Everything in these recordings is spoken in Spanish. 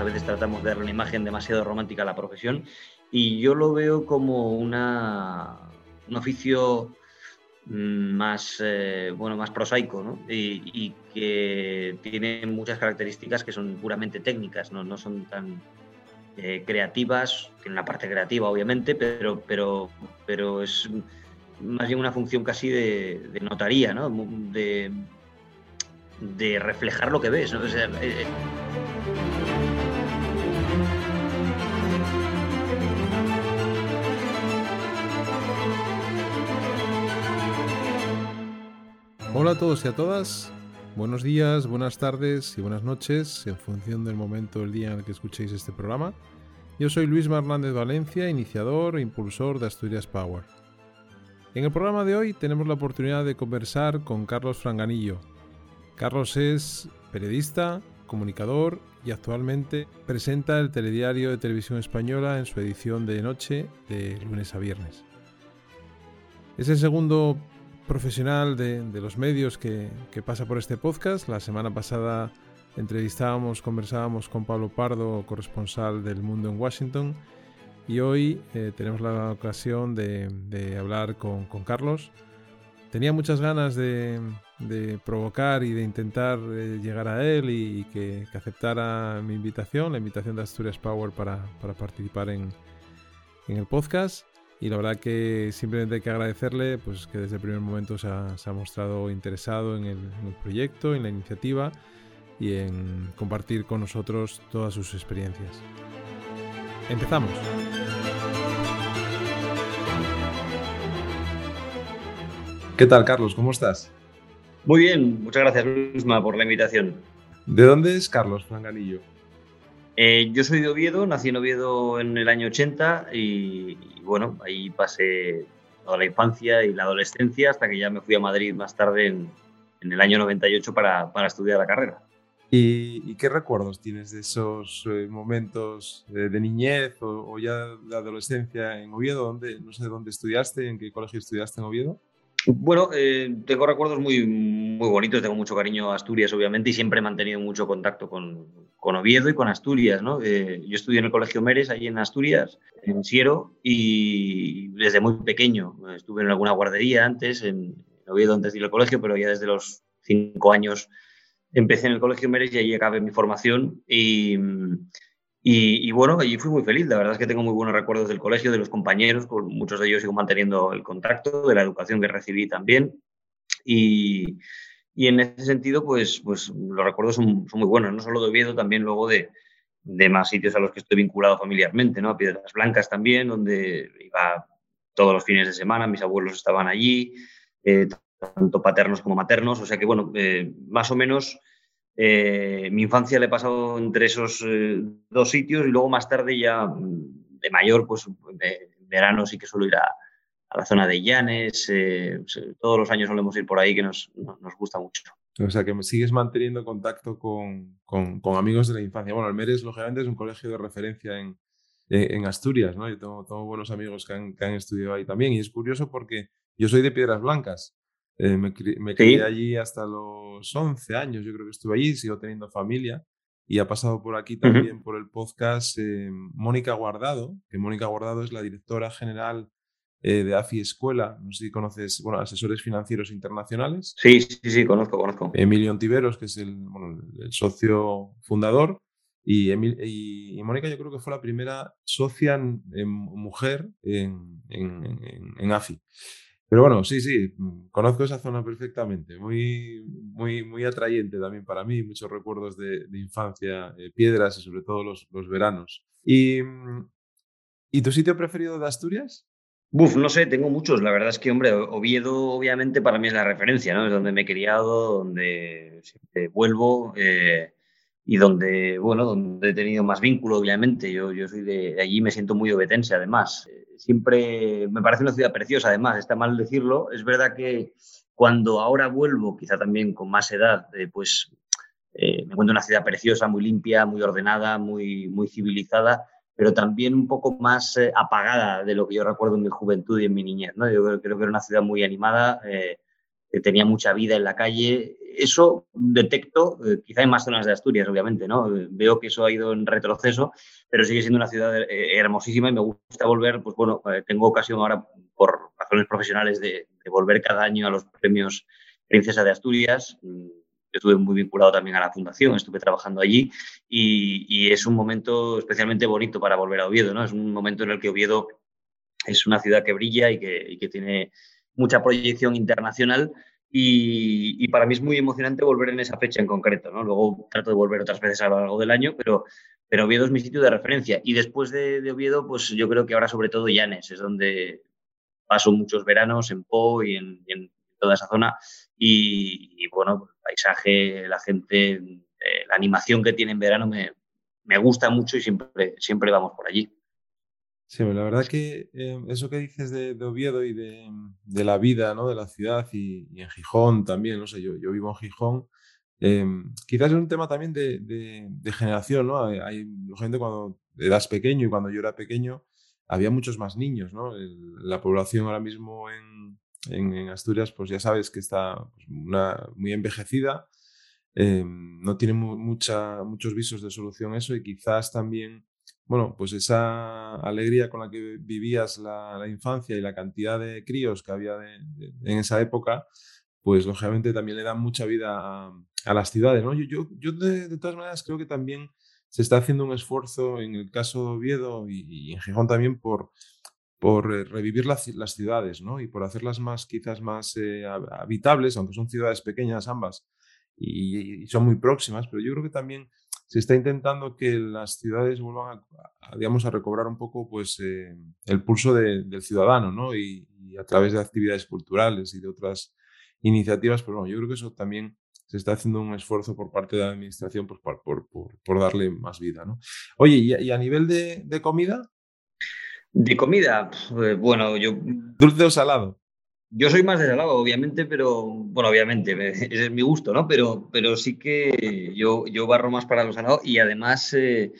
a veces tratamos de dar una imagen demasiado romántica a la profesión y yo lo veo como una, un oficio mm, más, eh, bueno, más prosaico y, que tiene muchas características que son puramente técnicas, no, no son tan eh, creativas, tiene una parte creativa obviamente, pero, pero, pero es más bien una función casi de, notaría, ¿no? de, de reflejar lo que ves. eh, Hola a todos y a todas. Buenos días, buenas tardes y buenas noches en función del momento del día en el que escuchéis este programa. Yo soy Luis Hernández Valencia, iniciador e impulsor de Asturias Power. En el programa de hoy tenemos la oportunidad de conversar con Carlos Franganillo. Carlos es periodista, comunicador y actualmente presenta el telediario de televisión española en su edición de noche de lunes a viernes. Es el segundo profesional de, los medios que, pasa por este podcast. La semana pasada entrevistábamos, conversábamos con Pablo Pardo, corresponsal del Mundo en Washington, y hoy eh, tenemos la ocasión de, hablar con, Carlos. Tenía muchas ganas de, provocar y de intentar eh, llegar a él y, que, aceptara mi invitación, la invitación de Asturias Power para, participar en, en el podcast. Y la verdad que simplemente hay que agradecerle pues, que desde el primer momento se ha, mostrado interesado en el, proyecto, en la iniciativa y en compartir con nosotros todas sus experiencias. Empezamos. ¿Qué tal, Carlos? ¿Cómo estás? Muy bien, muchas gracias, Luisma, por la invitación. ¿De dónde es Carlos Franganillo? Eh, yo soy de Oviedo, nací en Oviedo en el año 80 y, bueno, ahí pasé toda la infancia y la adolescencia hasta que ya me fui a Madrid más tarde en, el año 98 para, para estudiar la carrera. ¿Y, qué recuerdos tienes de esos eh, momentos de, niñez o, ya de adolescencia en Oviedo? ¿Dónde, no sé dónde estudiaste, en qué colegio estudiaste en Oviedo. Bueno, eh, tengo recuerdos muy, muy bonitos, tengo mucho cariño a Asturias, obviamente, y siempre he mantenido mucho contacto con, con Oviedo y con Asturias. ¿no? Eh, yo estudié en el Colegio Meres, allí en Asturias, en Siero, y desde muy pequeño estuve en alguna guardería antes, en Oviedo antes de ir al colegio, pero ya desde los cinco años empecé en el Colegio Meres y allí acabé mi formación. Y, y, bueno, allí fui muy feliz. La verdad es que tengo muy buenos recuerdos del colegio, de los compañeros, con muchos de ellos sigo manteniendo el contacto, de la educación que recibí también. Y, y en ese sentido, pues, pues los recuerdos son, muy buenos, no solo de Oviedo, también luego de, de, más sitios a los que estoy vinculado familiarmente, ¿no? A Piedras Blancas también, donde iba todos los fines de semana, mis abuelos estaban allí, eh, tanto paternos como maternos, o sea que, bueno, eh, más o menos eh, mi infancia le he pasado entre esos eh, dos sitios y luego más tarde ya mm, de mayor, pues de verano sí que suelo ir a, la zona de Llanes. Eh, todos los años solemos ir por ahí que nos, nos, gusta mucho. O sea, que sigues manteniendo contacto con, con, amigos de la infancia. Bueno, Almeres, lógicamente, es un colegio de referencia en, en Asturias, ¿no? Yo tengo, tengo buenos amigos que han, que han, estudiado ahí también. Y es curioso porque yo soy de Piedras Blancas. Eh, me, quedé allí hasta los 11 años, yo creo que estuve allí, sigo teniendo familia. Y ha pasado por aquí también por el podcast eh, Mónica Guardado, que Mónica Guardado es la directora general eh, de AFI Escuela. No sé si conoces, bueno, asesores financieros internacionales. Sí, sí, sí, conozco, conozco. Emilio Ontiveros, que es el, bueno, el socio fundador. Y, y, Mónica yo creo que fue la primera socia mujer en, en, en AFI. Pero bueno, sí, sí, conozco esa zona perfectamente, muy, muy, muy atrayente también para mí, muchos recuerdos de, infancia, eh, piedras y sobre todo los, los veranos. ¿Y, mm, ¿Y tu sitio preferido de Asturias? Buf, no sé, tengo muchos. La verdad es que, hombre, Oviedo obviamente para mí es la referencia, ¿no? Es donde me he criado, donde siempre vuelvo eh, y donde, bueno, donde he tenido más vínculo, obviamente. Yo, yo soy de, allí, me siento muy obetense, además siempre me parece una ciudad preciosa, además, está mal decirlo. Es verdad que cuando ahora vuelvo, quizá también con más edad, eh, pues eh, me encuentro una ciudad preciosa, muy limpia, muy ordenada, muy, muy civilizada, pero también un poco más eh, apagada de lo que yo recuerdo en mi juventud y en mi niñez. ¿no? Yo creo, que era una ciudad muy animada, tenía mucha vida en la calle. Eso detecto, eh, quizá en más zonas de Asturias, obviamente, ¿no? Veo que eso ha ido en retroceso, pero sigue siendo una ciudad eh, hermosísima y me gusta volver, pues bueno, eh, tengo ocasión ahora por razones profesionales de, volver cada año a los premios Princesa de Asturias. Mm, estuve muy vinculado también a la fundación, estuve trabajando allí y, es un momento especialmente bonito para volver a Oviedo, ¿no? Es un momento en el que Oviedo es una ciudad que brilla y que, y que tiene mucha proyección internacional y, para mí es muy emocionante volver en esa fecha en concreto. ¿no? Luego trato de volver otras veces a lo largo del año, pero, pero Oviedo es mi sitio de referencia. Y después de, Oviedo, pues yo creo que ahora sobre todo Llanes es donde paso muchos veranos en Po y en, toda esa zona. Y, bueno, el paisaje, la gente, eh, la animación que tiene en verano me, me gusta mucho y siempre, siempre vamos por allí. Sí, la verdad que eh, eso que dices de, Oviedo y de, la vida ¿no? de la ciudad y, en Gijón también, no sé, yo, yo vivo en Gijón, em, quizás es un tema también de, generación, ¿no? Hay, gente cuando eras pequeño y cuando yo era pequeño había muchos más niños, ¿no? la población ahora mismo en, en, Asturias, pues ya sabes que está pues, muy envejecida, em, no tiene muchos visos de solución eso y quizás también bueno, pues esa alegría con la que vivías la, infancia y la cantidad de críos que había en esa época, pues lógicamente también le dan mucha vida a, las ciudades. ¿no? Yo, yo, de, todas maneras creo que también se está haciendo un esfuerzo en el caso de Oviedo y, en Gijón también por, por eh, revivir las, ciudades ¿no? y por hacerlas más, quizás más eh, habitables, aunque son ciudades pequeñas ambas y, son muy próximas, pero yo creo que también se está intentando que las ciudades vuelvan a, digamos, a recobrar un poco pues, eh, el pulso del ciudadano, ¿no? Y, a través de actividades culturales y de otras iniciativas, pero bueno, yo creo que eso también se está haciendo un esfuerzo por parte de la administración pues, por, darle más vida, ¿no? Oye, ¿y, a nivel de comida? De comida, pues, bueno, yo... ¿Dulce o salado? Yo soy más de salado, obviamente, pero bueno, obviamente, ese es mi gusto, ¿no? Pero, pero sí que yo, yo barro más para los salados y además, eh,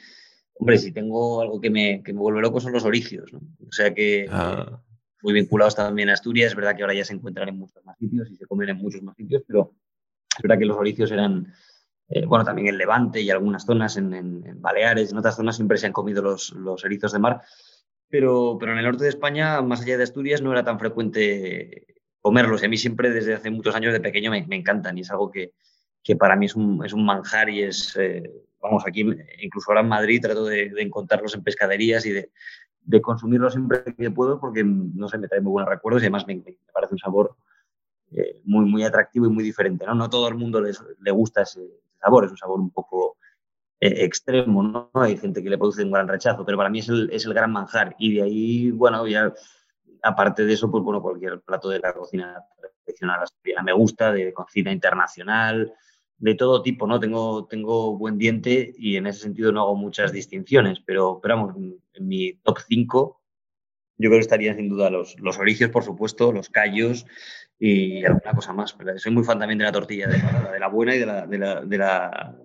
hombre, si tengo algo que me, que me vuelve loco son los oricios, ¿no? O sea que ah. muy vinculados también a Asturias, es verdad que ahora ya se encuentran en muchos más sitios y se comen en muchos más sitios, pero es verdad que los oricios eran, eh, bueno, también en Levante y algunas zonas, en, en, Baleares, en otras zonas siempre se han comido los, los erizos de mar pero, pero en el norte de España, más allá de Asturias, no era tan frecuente comerlos. A mí siempre, desde hace muchos años de pequeño, me, encantan y es algo que, que, para mí es un, es un manjar y es, eh, vamos, aquí, incluso ahora en Madrid, trato de, encontrarlos en pescaderías y de, consumirlos siempre que puedo porque, no sé, me trae muy buenos recuerdos y además me, parece un sabor eh, muy, muy atractivo y muy diferente. ¿no? No todo el mundo le gusta ese, sabor, es un sabor un poco eh, extremo, ¿no? Hay gente que le produce un gran rechazo, pero para mí es el, es el gran manjar. Y de ahí, bueno, ya aparte de eso, pues bueno, cualquier plato de la cocina tradicional me gusta, de cocina internacional, de todo tipo, ¿no? Tengo, tengo buen diente y en ese sentido no hago muchas distinciones, pero, pero vamos, en mi top 5 yo creo que estarían sin duda los, los oricios, por supuesto, los callos y alguna cosa más. Pero soy muy fan también de la tortilla, de la, buena y de la,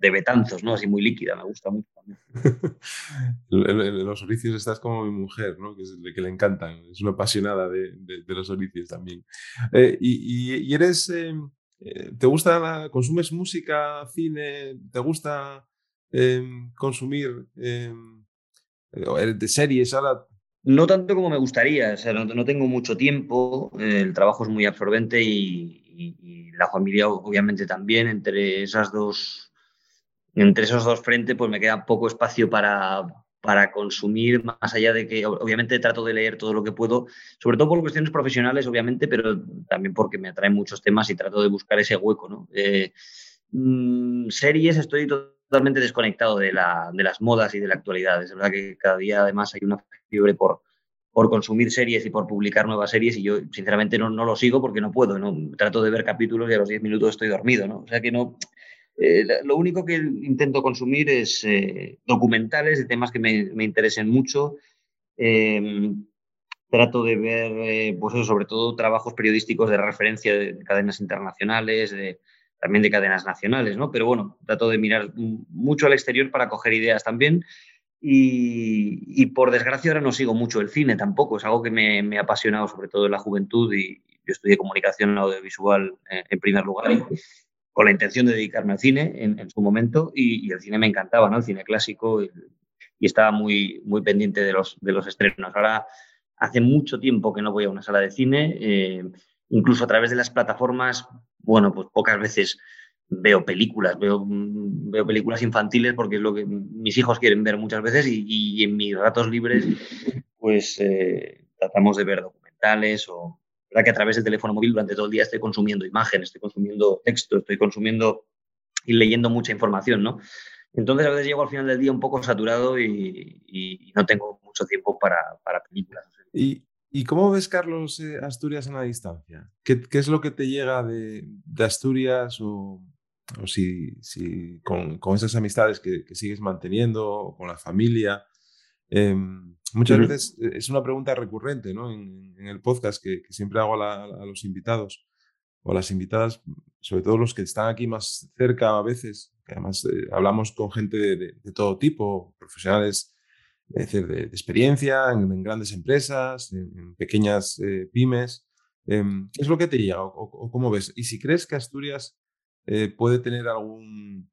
de Betanzos, ¿no? Así muy líquida, me gusta mucho también. los oricios estás como mi mujer, ¿no? Que, es, que le encantan, es una apasionada de, los oricios también. Eh, y, eres, em, eh, ¿te gusta, consumes música, cine, te gusta em, consumir em, de series ahora? No tanto como me gustaría, o sea, no, tengo mucho tiempo, el trabajo es muy absorbente y, y la familia obviamente también, entre esas dos entre esos dos frentes, pues me queda poco espacio para, para consumir, más allá de que obviamente trato de leer todo lo que puedo, sobre todo por cuestiones profesionales, obviamente, pero también porque me atraen muchos temas y trato de buscar ese hueco. ¿no? Eh, mm, series estoy totalmente desconectado de, la, de, las modas y de la actualidad. Es verdad que cada día además hay una fiebre por, por consumir series y por publicar nuevas series y yo sinceramente no, no lo sigo porque no puedo. ¿no? Trato de ver capítulos y a los 10 minutos estoy dormido. ¿no? O sea que no eh, lo único que intento consumir es eh, documentales de temas que me, interesen mucho. Em, trato de ver, eh, pues eso, sobre todo trabajos periodísticos de referencia de cadenas internacionales, de, también de cadenas nacionales, ¿no? Pero bueno, trato de mirar mucho al exterior para coger ideas también. Y, por desgracia ahora no sigo mucho el cine tampoco, es algo que me, me ha apasionado sobre todo en la juventud y yo estudié comunicación audiovisual eh, en primer lugar, con la intención de dedicarme al cine en, su momento, y, el cine me encantaba, ¿no? El cine clásico, y, estaba muy, muy pendiente de los, de los estrenos. Ahora hace mucho tiempo que no voy a una sala de cine, eh, incluso a través de las plataformas, bueno, pues pocas veces veo películas, veo, veo películas infantiles porque es lo que mis hijos quieren ver muchas veces y, en mis ratos libres pues eh, tratamos de ver documentales o verdad que a través del teléfono móvil durante todo el día estoy consumiendo imágenes, estoy consumiendo texto, estoy consumiendo y leyendo mucha información, ¿no? Entonces a veces llego al final del día un poco saturado y, no tengo mucho tiempo para, para películas. ¿Y, ¿Y cómo ves, Carlos, eh, Asturias en la distancia? ¿Qué, ¿Qué, es lo que te llega de, Asturias o, si, si con, con, esas amistades que, que, sigues manteniendo, o con la familia. Eh, muchas veces eh, es una pregunta recurrente ¿no? en, en, el podcast que, que siempre hago a, la, a, los invitados o a las invitadas, sobre todo los que están aquí más cerca a veces, que además eh, hablamos con gente de, de, de, todo tipo, profesionales es decir, de, experiencia en, en, grandes empresas, en, en pequeñas eh, pymes. Em, ¿Qué es lo que te llega o, o, cómo ves? Y si crees que Asturias eh, puede tener algún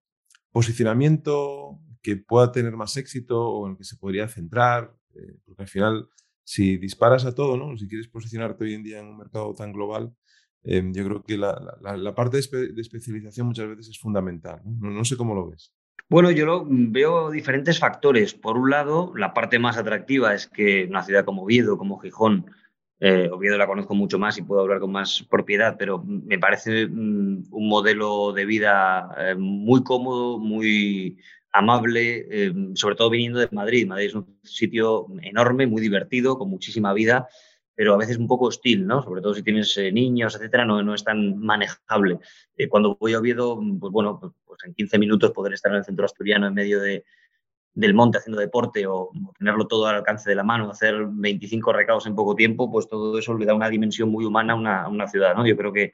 posicionamiento que pueda tener más éxito o en el que se podría centrar, eh, porque al final, si disparas a todo, ¿no? si quieres posicionarte hoy en día en un mercado tan global, eh, yo creo que la, parte de, espe de, especialización muchas veces es fundamental. ¿no? sé cómo lo ves. Bueno, yo lo, veo diferentes factores. Por un lado, la parte más atractiva es que una ciudad como Oviedo, como Gijón, eh, Oviedo la conozco mucho más y puedo hablar con más propiedad, pero me parece mm, un modelo de vida eh, muy cómodo, muy amable, eh, sobre todo viniendo de Madrid. Madrid es un sitio enorme, muy divertido, con muchísima vida, pero a veces un poco hostil, ¿no? Sobre todo si tienes eh, niños, etcétera, no, no es tan manejable. Eh, cuando voy a Oviedo, pues bueno, pues, pues en 15 minutos poder estar en el centro asturiano en medio de, del monte haciendo deporte o, tenerlo todo al alcance de la mano, hacer 25 recados en poco tiempo, pues todo eso le da una dimensión muy humana a una, a una ciudad. ¿no? Yo creo que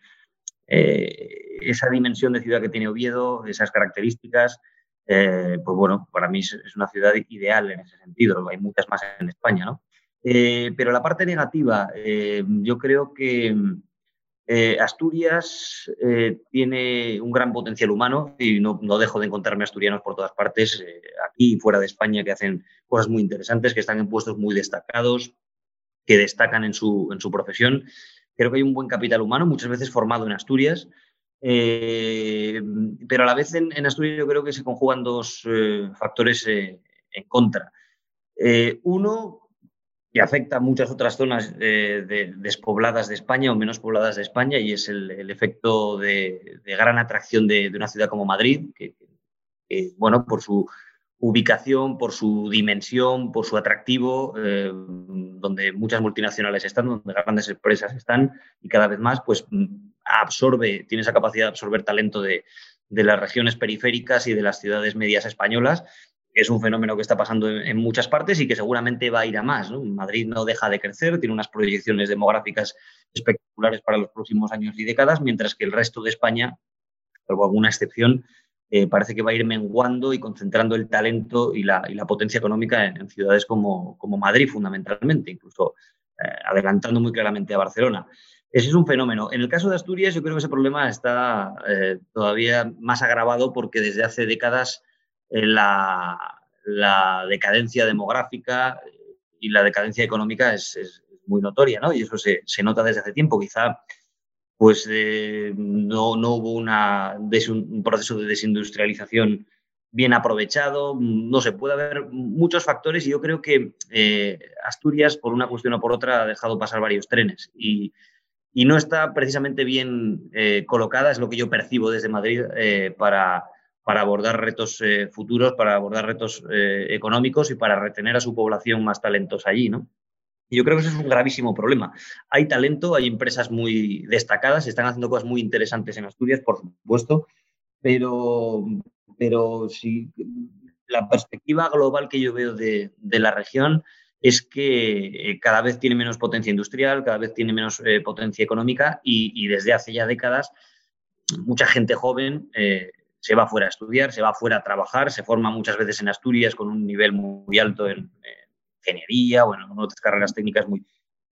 eh, esa dimensión de ciudad que tiene Oviedo, esas características, eh, pues bueno, para mí es, una ciudad ideal en ese sentido. Hay muchas más en España, ¿no? Eh, pero la parte negativa, eh, yo creo que eh, Asturias eh, tiene un gran potencial humano y no, no, dejo de encontrarme asturianos por todas partes, eh, aquí y fuera de España, que hacen cosas muy interesantes, que están en puestos muy destacados, que destacan en su, en su profesión. Creo que hay un buen capital humano, muchas veces formado en Asturias, eh, pero a la vez en, Asturias yo creo que se conjugan dos eh, factores en contra. uno, y afecta a muchas otras zonas eh, de, despobladas de España o menos pobladas de España y es el, efecto de, gran atracción de, de, una ciudad como Madrid, que, que, bueno, por su ubicación, por su dimensión, por su atractivo, eh, donde muchas multinacionales están, donde grandes empresas están y cada vez más, pues absorbe, tiene esa capacidad de absorber talento de, de las regiones periféricas y de las ciudades medias españolas es un fenómeno que está pasando en, muchas partes y que seguramente va a ir a más. Madrid no deja de crecer, tiene unas proyecciones demográficas espectaculares para los próximos años y décadas, mientras que el resto de España, salvo alguna excepción, eh, parece que va a ir menguando y concentrando el talento y la, potencia económica en, ciudades como, Madrid, fundamentalmente, incluso eh, adelantando muy claramente a Barcelona. Ese es un fenómeno. En el caso de Asturias, yo creo que ese problema está eh, todavía más agravado porque desde hace décadas la, decadencia demográfica y la decadencia económica es, muy notoria, ¿no? Y eso se, nota desde hace tiempo. Quizá pues eh, no, no, hubo una, un proceso de desindustrialización bien aprovechado. No sé, puede haber muchos factores y yo creo que eh, Asturias, por una cuestión o por otra, ha dejado pasar varios trenes y, y no está precisamente bien eh, colocada, es lo que yo percibo desde Madrid, eh, para, para abordar retos futuros, para abordar retos económicos y para retener a su población más talentos allí, ¿no? Y yo creo que eso es un gravísimo problema. Hay talento, hay empresas muy destacadas, están haciendo cosas muy interesantes en Asturias, por supuesto, pero, pero si la perspectiva global que yo veo de, de la región es que eh, cada vez tiene menos potencia industrial, cada vez tiene menos eh, potencia económica y, y, desde hace ya décadas mucha gente joven eh, se va fuera a estudiar, se va fuera a trabajar, se forma muchas veces en Asturias con un nivel muy alto en, ingeniería o en otras carreras técnicas muy,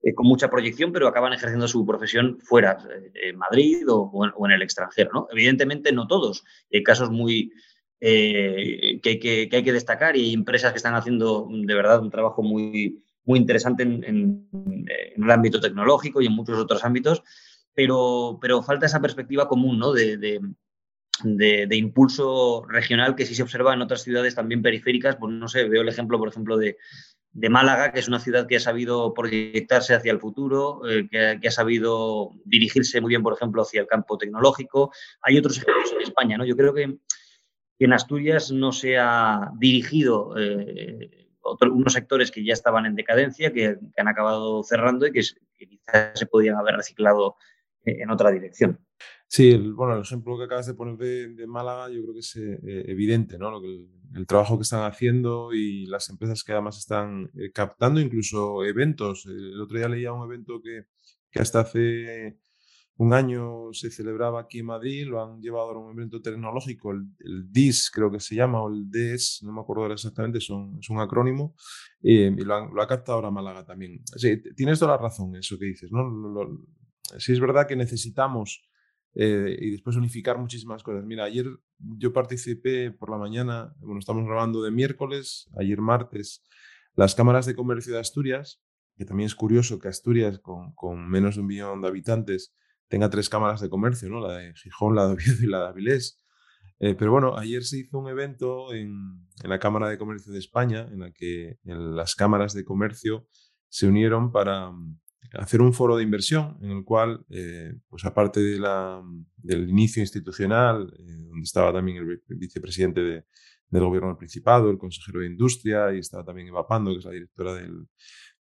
eh, con mucha proyección, pero acaban ejerciendo su profesión fuera, en Madrid o, en, el extranjero. ¿no? Evidentemente no todos, hay casos muy, que, hay que destacar y hay empresas que están haciendo de verdad un trabajo muy, muy interesante en, el ámbito tecnológico y en muchos otros ámbitos, pero, pero falta esa perspectiva común ¿no? de, de, impulso regional que sí se observa en otras ciudades también periféricas. Pues no sé, veo el ejemplo, por ejemplo, de, Málaga, que es una ciudad que ha sabido proyectarse hacia el futuro, eh, que, ha sabido dirigirse muy bien, por ejemplo, hacia el campo tecnológico. Hay otros ejemplos en España, ¿no? Yo creo que, en Asturias no se ha dirigido eh, unos sectores que ya estaban en decadencia, que, han acabado cerrando y que, que quizás se podían haber reciclado en otra dirección. Sí, el, bueno, el ejemplo que acabas de poner de, Málaga yo creo que es eh, evidente, ¿no? Lo que el, trabajo que están haciendo y las empresas que además están eh, captando incluso eventos. El otro día leía un evento que, que, hasta hace un año se celebraba aquí en Madrid, lo han llevado a un evento tecnológico, el, DIS creo que se llama, o el DES, no me acuerdo exactamente, es un, es un acrónimo, eh, y lo, lo, ha captado ahora Málaga también. Sí, tienes toda la razón eso que dices, ¿no? sí es verdad que necesitamos eh, y después unificar muchísimas cosas. Mira, ayer yo participé por la mañana, bueno, estamos grabando de miércoles, ayer martes, las cámaras de comercio de Asturias, que también es curioso que Asturias, con, con menos de un millón de habitantes, tenga tres cámaras de comercio, ¿no? La de Gijón, la de Oviedo y la de Avilés. Eh, pero bueno, ayer se hizo un evento en, en, la Cámara de Comercio de España, en la que en las cámaras de comercio se unieron para, hacer un foro de inversión en el cual, eh, pues aparte del inicio institucional, eh, donde estaba también el vicepresidente del gobierno del Principado, el consejero de Industria y estaba también Eva Pando, que es la directora del,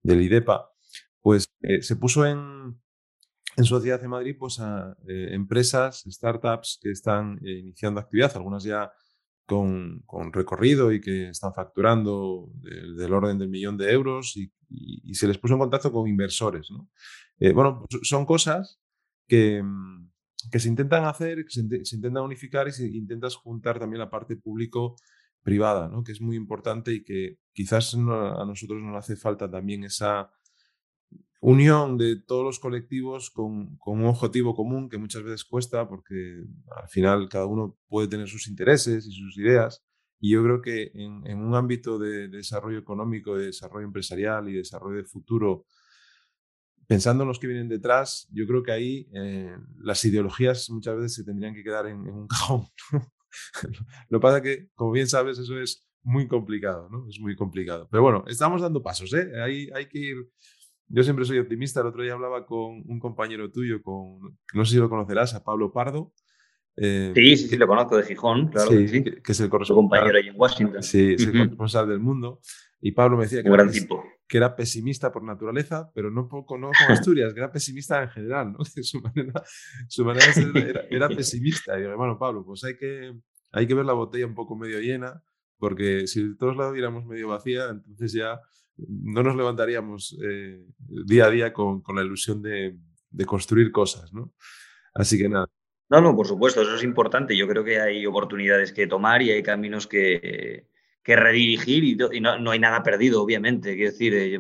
del IDEPA, pues eh, se puso en, en Sociedad de Madrid pues, a empresas, startups que están iniciando actividad, algunas ya con, recorrido y que están facturando del, orden del millón de euros y, se les puso en contacto con inversores. Eh, bueno, pues son cosas que, mm, que, se intentan hacer, que se, intentan unificar y se intentas juntar también la parte público-privada, ¿no? que es muy importante y que quizás a nosotros nos hace falta también esa unión de todos los colectivos con, con, un objetivo común que muchas veces cuesta porque al final cada uno puede tener sus intereses y sus ideas. Y yo creo que en, en un ámbito de, desarrollo económico, de desarrollo empresarial y desarrollo de futuro, pensando en los que vienen detrás, yo creo que ahí eh, las ideologías muchas veces se tendrían que quedar en, un cajón. Lo que pasa que, como bien sabes, eso es muy complicado, ¿no? Es muy complicado. Pero bueno, estamos dando pasos, ¿eh? Ahí hay que ir yo siempre soy optimista. El otro día hablaba con un compañero tuyo, con, no sé si lo conocerás, a Pablo Pardo. Eh, sí, sí, sí, lo conozco de Gijón, claro. que, sí. que, es el compañero ahí en Washington. Sí, es el corresponsal del mundo. Y Pablo me decía que era, que era, pesimista por naturaleza, pero no, poco, no con Asturias, que era pesimista en general, ¿no? su manera, su manera de ser era, pesimista. Y digo, bueno, Pablo, pues hay que, hay que ver la botella un poco medio llena, porque si todos la viéramos medio vacía, entonces ya no nos levantaríamos eh, día a día con, la ilusión de, construir cosas, ¿no? Así que nada. No, no, por supuesto, eso es importante. Yo creo que hay oportunidades que tomar y hay caminos que, redirigir y, no, hay nada perdido, obviamente. Quiero decir, eh,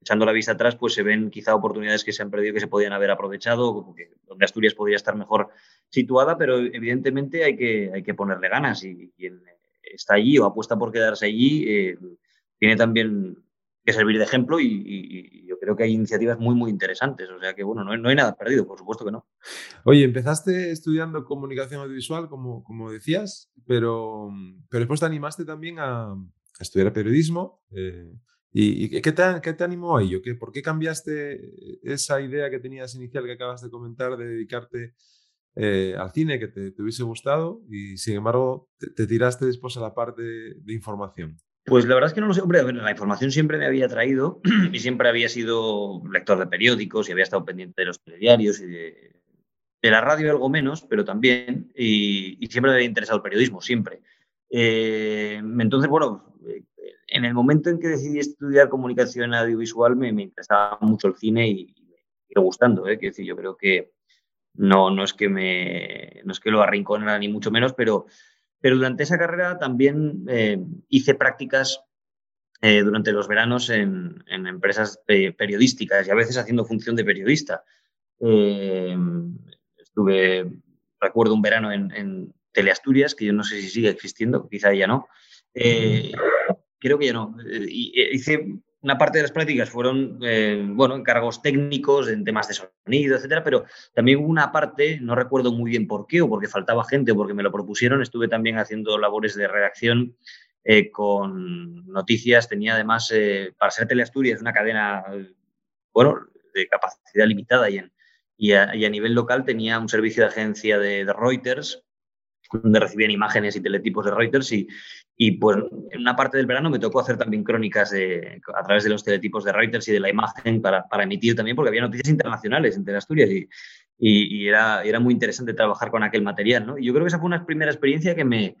echando la vista atrás, pues se ven quizá oportunidades que se han perdido que se podían haber aprovechado, donde Asturias podría estar mejor situada, pero evidentemente hay que, hay que ponerle ganas y quien está allí o apuesta por quedarse allí eh, tiene también que servir de ejemplo y, yo creo que hay iniciativas muy, muy interesantes. O sea que, bueno, no hay, nada perdido, por supuesto que no. Oye, empezaste estudiando comunicación audiovisual, como, como decías, pero, pero después te animaste también a, estudiar periodismo. Eh, ¿Y, qué, te, qué te animó a ello? ¿Por qué cambiaste esa idea que tenías inicial que acabas de comentar de dedicarte eh, al cine que te, hubiese gustado y sin embargo te, tiraste después a la parte de información? Pues la verdad es que no lo sé. Hombre, la información siempre me había traído y siempre había sido lector de periódicos y había estado pendiente de los telediarios y de, la radio algo menos, pero también, y, siempre me había interesado el periodismo, siempre. Eh, entonces, bueno, en el momento en que decidí estudiar comunicación audiovisual me, interesaba mucho el cine y, me sigue gustando. ¿eh? decir, yo creo que no, no, es que me, no es que lo arrinconara ni mucho menos, pero pero durante esa carrera también eh, hice prácticas eh, durante los veranos en, empresas periodísticas y a veces haciendo función de periodista. Eh, estuve, recuerdo un verano en, Teleasturias, que yo no sé si sigue existiendo, quizá ya no. Eh, creo que ya no. hice una parte de las prácticas fueron, bueno, encargos técnicos en temas de sonido, etcétera, pero también hubo una parte, no recuerdo muy bien por qué, o porque faltaba gente, o porque me lo propusieron, estuve también haciendo labores de redacción eh, con noticias. Tenía además, eh, para ser Teleasturias, una cadena, bueno, de capacidad limitada y, en, y, a, nivel local tenía un servicio de agencia de, Reuters, donde recibían imágenes y teletipos de Reuters y, y pues en una parte del verano me tocó hacer también crónicas a través de los teletipos de Reuters y de la imagen para, para emitir también, porque había noticias internacionales en Teleasturias y, era, era muy interesante trabajar con aquel material. ¿no? Y yo creo que esa fue una primera experiencia que me,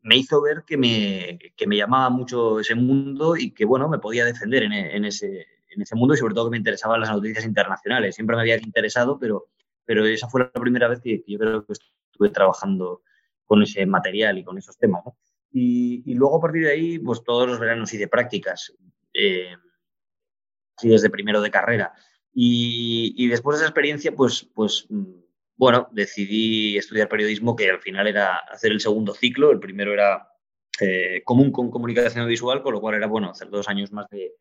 me hizo ver que me, que me llamaba mucho ese mundo y que, bueno, me podía defender en, en, ese, en ese mundo y sobre todo que me interesaban las noticias internacionales. Siempre me había interesado, pero, pero esa fue la primera vez que, yo creo que estuve trabajando con ese material y con esos temas. Y, y, luego a partir de ahí, pues todos los veranos hice prácticas, eh, así desde primero de carrera. Y, y, después de esa experiencia, pues, pues bueno, decidí estudiar periodismo, que al final era hacer el segundo ciclo. El primero era eh, común con comunicación visual, con lo cual era, bueno, hacer dos años más de,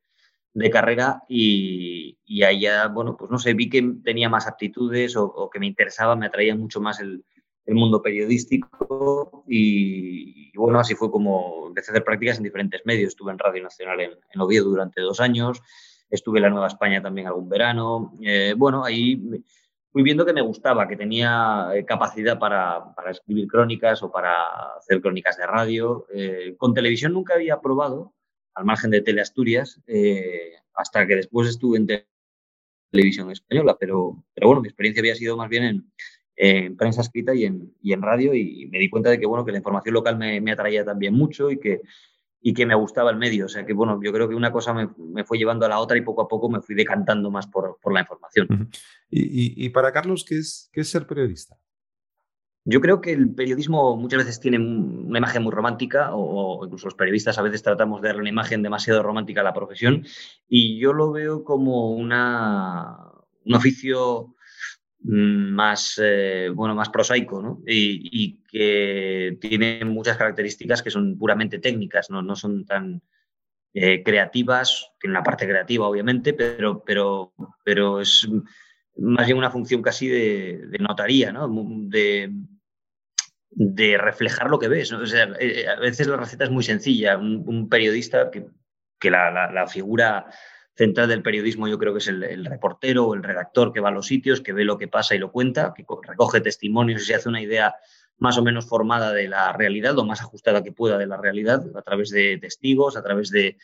carrera y, y, ya, bueno, pues no sé, vi que tenía más aptitudes o, que me interesaba, me atraía mucho más el, mundo periodístico y, bueno, así fue como empecé a hacer prácticas en diferentes medios. Estuve en Radio Nacional en, en Oviedo durante dos años, estuve en la Nueva España también algún verano. Eh, bueno, ahí fui viendo que me gustaba, que tenía eh, capacidad para, para escribir crónicas o para hacer crónicas de radio. Eh, con televisión nunca había probado, al margen de Teleasturias, eh, hasta que después estuve en televisión española, pero, pero bueno, mi experiencia había sido más bien en, en prensa escrita y en, y en, radio y me di cuenta de que, bueno, que la información local me, me atraía también mucho y que y que me gustaba el medio. O sea que, bueno, yo creo que una cosa me, fue llevando a la otra y poco a poco me fui decantando más por, por la información. ¿Y, y, para Carlos, ¿qué es, qué es ser periodista? Yo creo que el periodismo muchas veces tiene una imagen muy romántica, o, incluso los periodistas a veces tratamos de darle una imagen demasiado romántica a la profesión, y yo lo veo como una, un oficio más, eh, bueno, más prosaico ¿no? y, que tiene muchas características que son puramente técnicas, no, no son tan eh, creativas, tiene una parte creativa obviamente, pero, pero, pero es más bien una función casi de, notaría, ¿no? de, de reflejar lo que ves. O sea, eh, a veces la receta es muy sencilla. Un, periodista que, que la, la, figura central del periodismo yo creo que es el, reportero o el redactor que va a los sitios, que ve lo que pasa y lo cuenta, que recoge testimonios y se hace una idea más o menos formada de la realidad, lo más ajustada que pueda de la realidad, a través de testigos, a través de,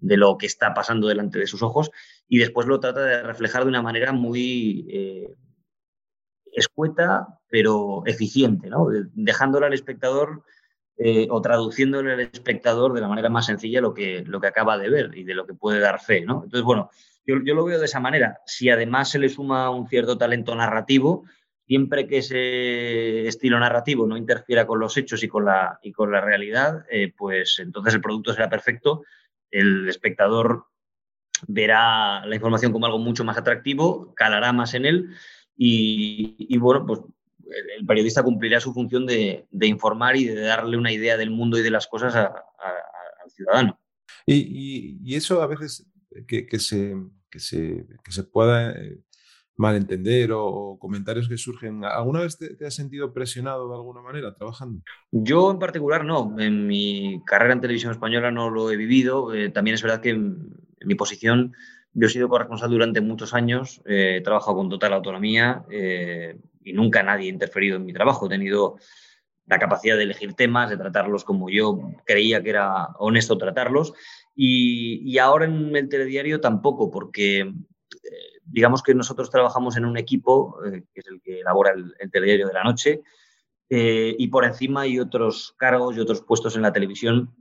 lo que está pasando delante de sus ojos, y después lo trata de reflejar de una manera muy eh, escueta, pero eficiente, ¿no? dejándole al espectador eh, o traduciéndole al espectador de la manera más sencilla lo que, lo que acaba de ver y de lo que puede dar fe. ¿no? Entonces, bueno, yo, lo veo de esa manera. Si además se le suma un cierto talento narrativo, siempre que ese estilo narrativo no interfiera con los hechos y con la, y con la realidad, eh, pues entonces el producto será perfecto, el espectador verá la información como algo mucho más atractivo, calará más en él y, y bueno, pues el periodista cumplirá su función de, informar y de darle una idea del mundo y de las cosas al ciudadano. Y, eso a veces que, se, que, se, se, pueda eh, malentender o, comentarios que surgen, ¿alguna vez te, has sentido presionado de alguna manera trabajando? Yo en particular no. En mi carrera en televisión española no lo he vivido. Eh, también es verdad que en, mi posición yo he sido corresponsal durante muchos años, eh, he trabajado con total autonomía y nunca nadie ha interferido en mi trabajo. He tenido la capacidad de elegir temas, de tratarlos como yo creía que era honesto tratarlos. Y, ahora en el telediario tampoco, porque eh, digamos que nosotros trabajamos en un equipo, eh, que es el que elabora el, telediario de la noche, eh, y por encima hay otros cargos y otros puestos en la televisión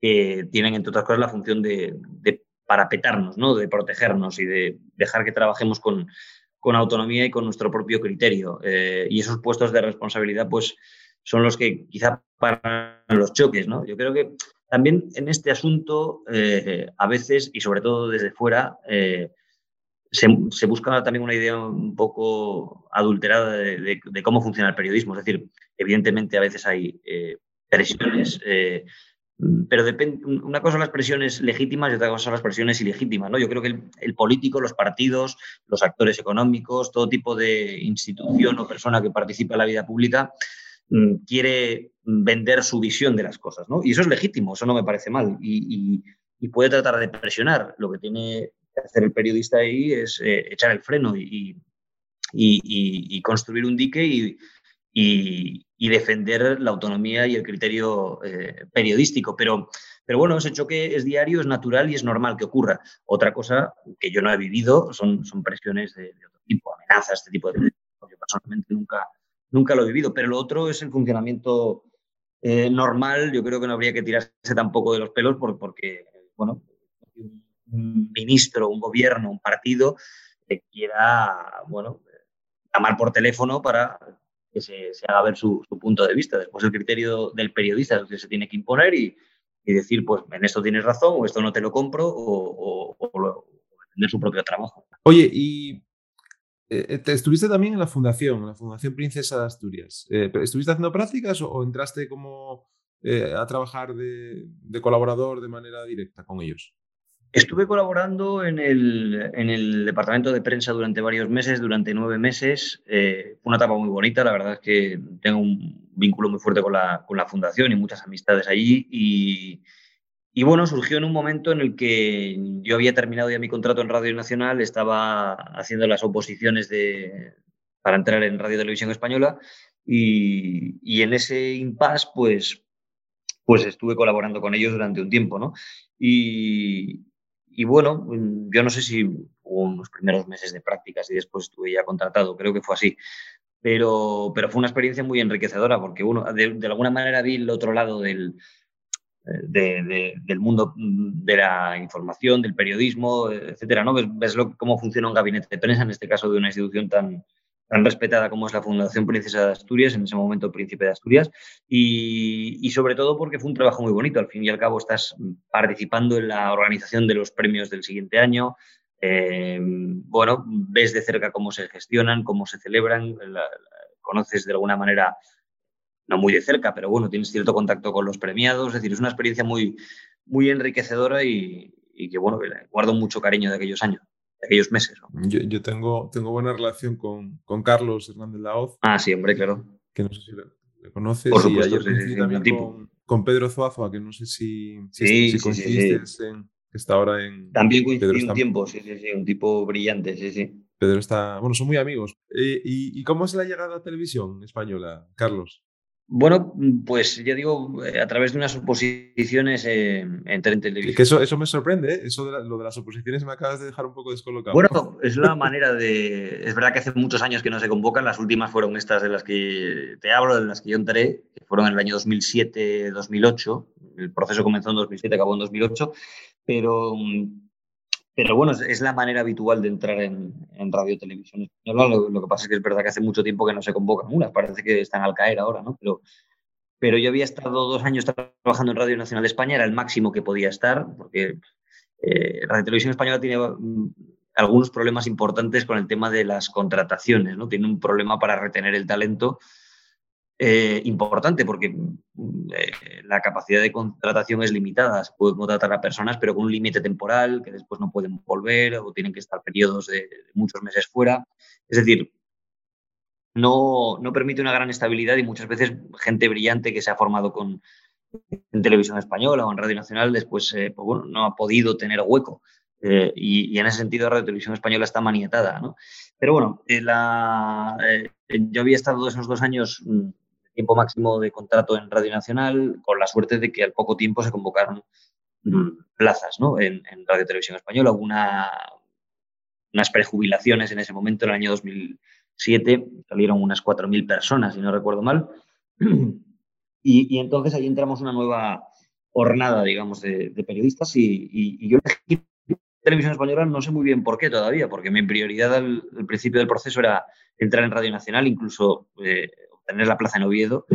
que tienen, entre otras cosas, la función de, de parapetarnos, ¿no? de protegernos y de dejar que trabajemos con, con autonomía y con nuestro propio criterio. Eh, y esos puestos de responsabilidad, pues, son los que quizá paran los choques, ¿no? Yo creo que también en este asunto, a veces, y sobre todo desde fuera, se, busca también una idea un poco adulterada de, cómo funciona el periodismo. Es decir, evidentemente a veces hay presiones pero depende, una cosa son las presiones legítimas y otra cosa son las presiones ilegítimas. ¿no? Yo creo que el, político, los partidos, los actores económicos, todo tipo de institución o persona que participa en la vida pública mm, quiere vender su visión de las cosas. ¿no? Y eso es legítimo, eso no me parece mal. Y, puede tratar de presionar. Lo que tiene que hacer el periodista ahí es eh, echar el freno y, y construir un dique y, y, defender la autonomía y el criterio eh, periodístico. Pero, pero bueno, ese choque es diario, es natural y es normal que ocurra. Otra cosa que yo no he vivido son, son presiones de, otro tipo, amenazas, este tipo de Yo personalmente nunca, nunca lo he vivido. Pero lo otro es el funcionamiento eh, normal. Yo creo que no habría que tirarse tampoco de los pelos porque, bueno, un ministro, un gobierno, un partido que quiera, bueno, llamar por teléfono para que se, haga ver su, punto de vista. Después el criterio del periodista es que se tiene que imponer y, decir, pues en esto tienes razón o esto no te lo compro o, defender su propio trabajo. Oye, y eh, te estuviste también en la fundación, en la Fundación Princesa de Asturias. Eh, ¿Estuviste haciendo prácticas o, entraste como eh, a trabajar de, colaborador de manera directa con ellos? Estuve colaborando en el, departamento de prensa durante varios meses, durante nueve meses. Eh, fue una etapa muy bonita, la verdad es que tengo un vínculo muy fuerte con la, fundación y muchas amistades allí. Y, bueno, surgió en un momento en el que yo había terminado ya mi contrato en Radio Nacional, estaba haciendo las oposiciones de, para entrar en Radio Televisión Española y, y en ese impasse, pues, pues estuve colaborando con ellos durante un tiempo, ¿no? Y, y bueno, mm, yo no sé si hubo unos primeros meses de prácticas y después estuve ya contratado, creo que fue así. Pero, pero fue una experiencia muy enriquecedora porque uno, de, alguna manera vi el otro lado del, del mundo mm, de la información, del periodismo, etcétera, ¿no? Ves, ves lo, cómo funciona un gabinete de prensa, en este caso de una institución tan, tan respetada como es la Fundación Princesa de Asturias, en ese momento Príncipe de Asturias, y, sobre todo porque fue un trabajo muy bonito. Al fin y al cabo estás participando en la organización de los premios del siguiente año. Eh, bueno, ves de cerca cómo se gestionan, cómo se celebran, conoces de alguna manera, no muy de cerca, pero bueno, tienes cierto contacto con los premiados. Es decir, es una experiencia muy, muy enriquecedora y, y que, bueno, guardo mucho cariño de aquellos años aquellos meses. Yo, tengo, tengo buena relación con, con Carlos Hernández Laoz. Ah, sí, hombre, claro. Que no sé si le, conoces. Por supuesto, y ayer sí, también con, con, Pedro Zuazua, que no sé si, si, si en que está ahora en... También coincidí un tiempo, sí, sí, sí, un tipo brillante, sí, sí. Pedro está, bueno, son muy amigos. Eh, ¿Y, ¿Y, cómo es la llegada a televisión española, Carlos? Bueno, pues ya digo, eh, a través de unas oposiciones eh, en televisión. Que eso, eso me sorprende, ¿eh? eso de lo de las oposiciones me acabas de dejar un poco descolocado. Bueno, es la manera de. Es verdad que hace muchos años que no se convocan, las últimas fueron estas de las que te hablo, de las que yo entré, que fueron en el año 2007-2008. El proceso comenzó en 2007, acabó en 2008, pero mm, pero bueno, es, la manera habitual de entrar en, radio televisión española. Lo, que pasa es que es verdad que hace mucho tiempo que no se convocan unas, parece que están al caer ahora, ¿no? Pero, pero yo había estado dos años trabajando en Radio Nacional de España, era el máximo que podía estar, porque eh, Radio Televisión Española tiene mm, algunos problemas importantes con el tema de las contrataciones, ¿no? Tiene un problema para retener el talento eh, importante porque mm, eh, la capacidad de contratación es limitada. Se puede contratar a personas, pero con un límite temporal que después no pueden volver o tienen que estar periodos de, muchos meses fuera. Es decir, no, no, permite una gran estabilidad y muchas veces gente brillante que se ha formado con, en televisión española o en Radio Nacional después eh, pues no ha podido tener hueco. y, en ese sentido Radio Televisión Española está manietada. ¿no? Pero bueno, la, yo había estado esos dos años mm, tiempo máximo de contrato en Radio Nacional, con la suerte de que al poco tiempo se convocaron mm, plazas ¿no? en, Radio Televisión Española. Hubo una, unas prejubilaciones en ese momento, en el año 2007, salieron unas 4.000 personas, si no recuerdo mal. Y, entonces ahí entramos una nueva jornada, digamos, de, periodistas y, y, yo elegí Televisión Española, no sé muy bien por qué todavía, porque mi prioridad al, principio del proceso era entrar en Radio Nacional, incluso eh, tener la plaza en Oviedo.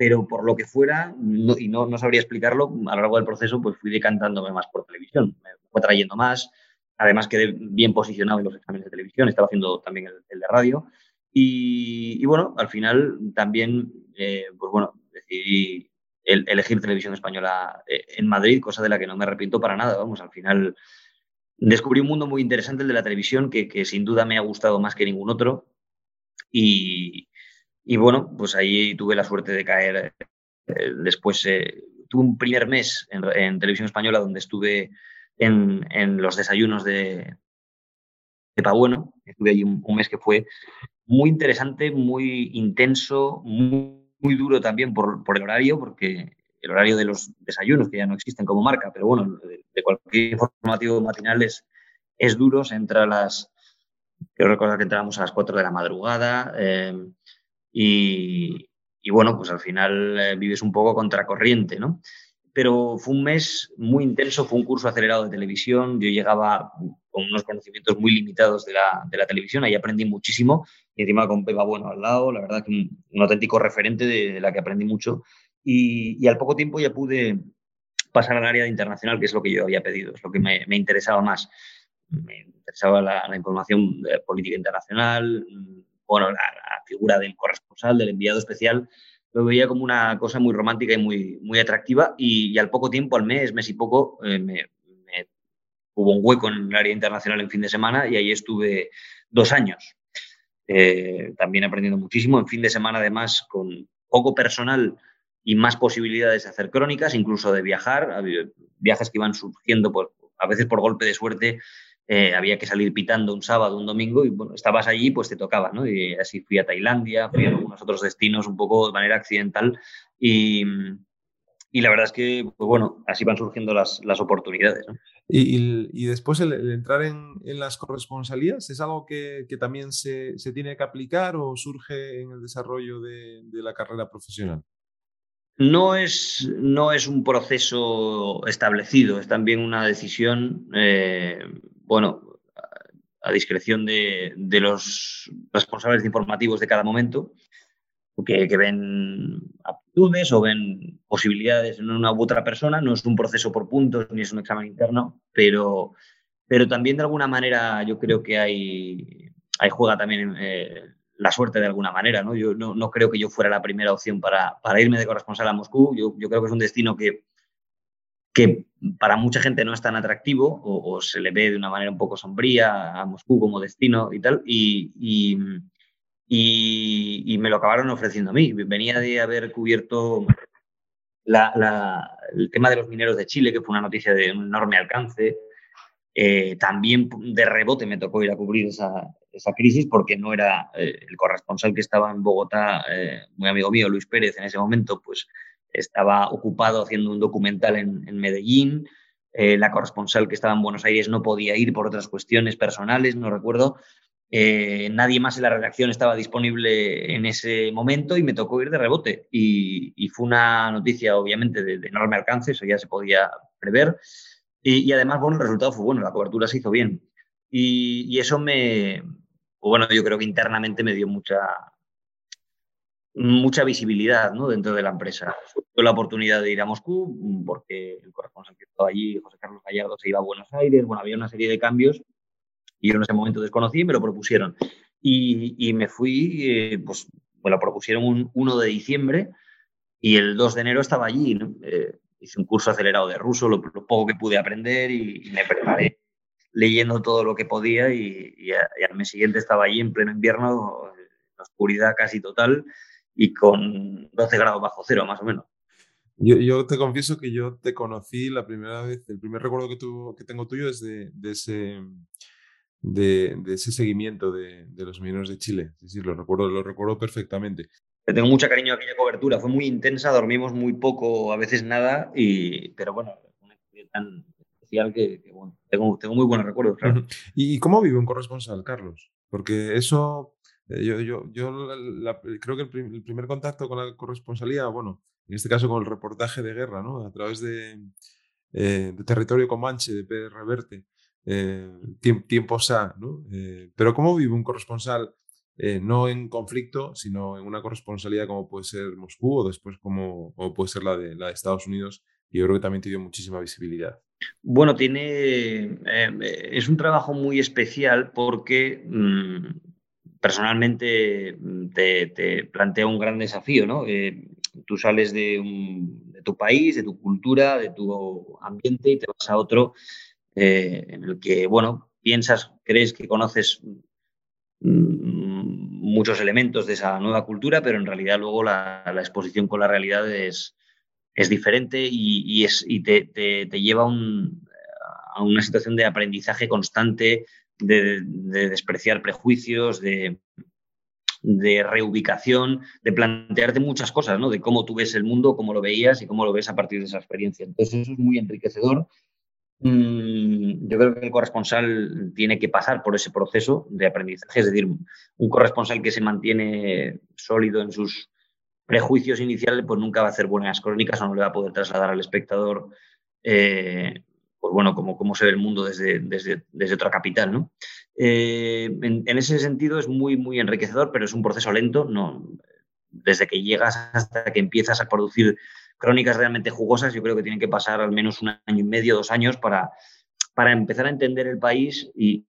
pero por lo que fuera, y no, no, sabría explicarlo, a lo largo del proceso pues fui decantándome más por televisión, me fue trayendo más, además quedé bien posicionado en los exámenes de televisión, estaba haciendo también el, de radio, y, bueno, al final también, eh, pues bueno, decidí elegir televisión española eh, en Madrid, cosa de la que no me arrepiento para nada, vamos, al final descubrí un mundo muy interesante el de la televisión que, que sin duda me ha gustado más que ningún otro, y, y bueno, pues ahí tuve la suerte de caer. Eh, después eh, tuve un primer mes en, televisión española donde estuve en, los desayunos de, de Pabueno. Estuve allí un, mes que fue muy interesante, muy intenso, muy, duro también por, el horario, porque el horario de los desayunos, que ya no existen como marca, pero bueno, de, cualquier informativo matinal es, es duro. Se entra a las. Quiero recordar que entramos a las 4 de la madrugada. Eh, y, bueno, pues al final eh, vives un poco contracorriente, ¿no? Pero fue un mes muy intenso, fue un curso acelerado de televisión, yo llegaba con unos conocimientos muy limitados de la, de la televisión, ahí aprendí muchísimo, y encima con Pepa Bueno al lado, la verdad que un, auténtico referente de, la que aprendí mucho, y, al poco tiempo ya pude pasar al área de internacional, que es lo que yo había pedido, es lo que me, interesaba más. Me interesaba la, la información de política internacional, bueno, la, figura del corresponsal, del enviado especial, lo veía como una cosa muy romántica y muy, muy atractiva y, al poco tiempo, al mes, mes y poco, eh, me, hubo un hueco en el área internacional en fin de semana y ahí estuve dos años. Eh, también aprendiendo muchísimo, en fin de semana además con poco personal y más posibilidades de hacer crónicas, incluso de viajar, viajes que iban surgiendo por, a veces por golpe de suerte eh, había que salir pitando un sábado, un domingo, y bueno, estabas allí, pues te tocaba, ¿no? Y así fui a Tailandia, fui a algunos otros destinos un poco de manera accidental y, y la verdad es que, pues bueno, así van surgiendo las, las oportunidades. ¿no? Y, y, después el, entrar en, en, las corresponsalías es algo que, que también se, se, tiene que aplicar o surge en el desarrollo de, de la carrera profesional. No es, no es, un proceso establecido, es también una decisión eh, bueno, a discreción de, los responsables informativos de cada momento, que, ven aptitudes o ven posibilidades en una u otra persona. No es un proceso por puntos ni es un examen interno, pero, pero también de alguna manera yo creo que hay, hay juega también eh, la suerte de alguna manera. ¿no? Yo no, creo que yo fuera la primera opción para, para irme de corresponsal a Moscú. Yo, yo creo que es un destino que, que para mucha gente no es tan atractivo o, se le ve de una manera un poco sombría a Moscú como destino y tal, y, y, me lo acabaron ofreciendo a mí. Venía de haber cubierto el tema de los mineros de Chile, que fue una noticia de un enorme alcance. Eh, también de rebote me tocó ir a cubrir esa, esa crisis porque no era eh, el corresponsal que estaba en Bogotá, eh, muy amigo mío, Luis Pérez, en ese momento, pues estaba ocupado haciendo un documental en, Medellín. Eh, la corresponsal que estaba en Buenos Aires no podía ir por otras cuestiones personales, no recuerdo. Eh, nadie más en la redacción estaba disponible en ese momento y me tocó ir de rebote. Y, fue una noticia, obviamente, de, enorme alcance, eso ya se podía prever. Y, además, bueno, el resultado fue bueno, la cobertura se hizo bien. Y, y eso me, bueno, yo creo que internamente me dio mucha, mucha visibilidad ¿no? dentro de la empresa. Tuve la oportunidad de ir a Moscú porque el corresponsal que estaba allí, José Carlos Gallardo, se iba a Buenos Aires. Bueno, había una serie de cambios y yo en ese momento desconocí y me lo propusieron. Y, me fui, eh, pues me lo propusieron un 1 de diciembre y el 2 de enero estaba allí. Eh, hice un curso acelerado de ruso, lo, poco que pude aprender y, me preparé leyendo todo lo que podía y, y, al mes siguiente estaba allí en pleno invierno, en oscuridad casi total y con 12 grados bajo cero, más o menos. Yo, yo, te confieso que yo te conocí la primera vez, el primer recuerdo que, que tengo tuyo es de, de ese, de, de, ese seguimiento de, de, los mineros de Chile. Sí, sí, lo recuerdo, lo recuerdo perfectamente. Le tengo mucho cariño a aquella cobertura, fue muy intensa, dormimos muy poco, a veces nada, y, pero bueno, una experiencia tan especial que, bueno, tengo, tengo, muy buenos recuerdos. Claro. ¿Y cómo vive un corresponsal, Carlos? Porque eso eh, yo, yo, yo creo que el, primer contacto con la corresponsalía, bueno, en este caso con el reportaje de guerra, ¿no? A través de, eh, de Territorio Comanche, de Pérez Reverte, eh, tiempo, ¿no? pero ¿cómo vive un corresponsal eh, no en conflicto, sino en una corresponsalidad como puede ser Moscú o después como, puede ser la de, la de Estados Unidos. Y yo creo que también te dio muchísima visibilidad. Bueno, tiene. Eh, es un trabajo muy especial porque mm, personalmente mm, te, plantea un gran desafío, ¿no? Eh, tú sales de, tu país, de tu cultura, de tu ambiente y te vas a otro en el que, bueno, piensas, crees que conoces Mm, muchos elementos de esa nueva cultura, pero en realidad luego la, exposición con la realidad es, es diferente y, te, te, lleva a una situación de aprendizaje constante, de, despreciar prejuicios, de, reubicación, de plantearte muchas cosas, ¿no? De cómo tú ves el mundo, cómo lo veías y cómo lo ves a partir de esa experiencia. Entonces eso es muy enriquecedor Mm, yo creo que el corresponsal tiene que pasar por ese proceso de aprendizaje, es decir, un corresponsal que se mantiene sólido en sus prejuicios iniciales, pues nunca va a hacer buenas crónicas o no le va a poder trasladar al espectador, eh, pues bueno, como cómo se ve el mundo desde, desde, desde otra capital, ¿no? Eh, en, ese sentido es muy, muy enriquecedor, pero es un proceso lento, no, desde que llegas hasta que empiezas a producir crónicas realmente jugosas, yo creo que tienen que pasar al menos un año y medio, dos años para, para empezar a entender el país y,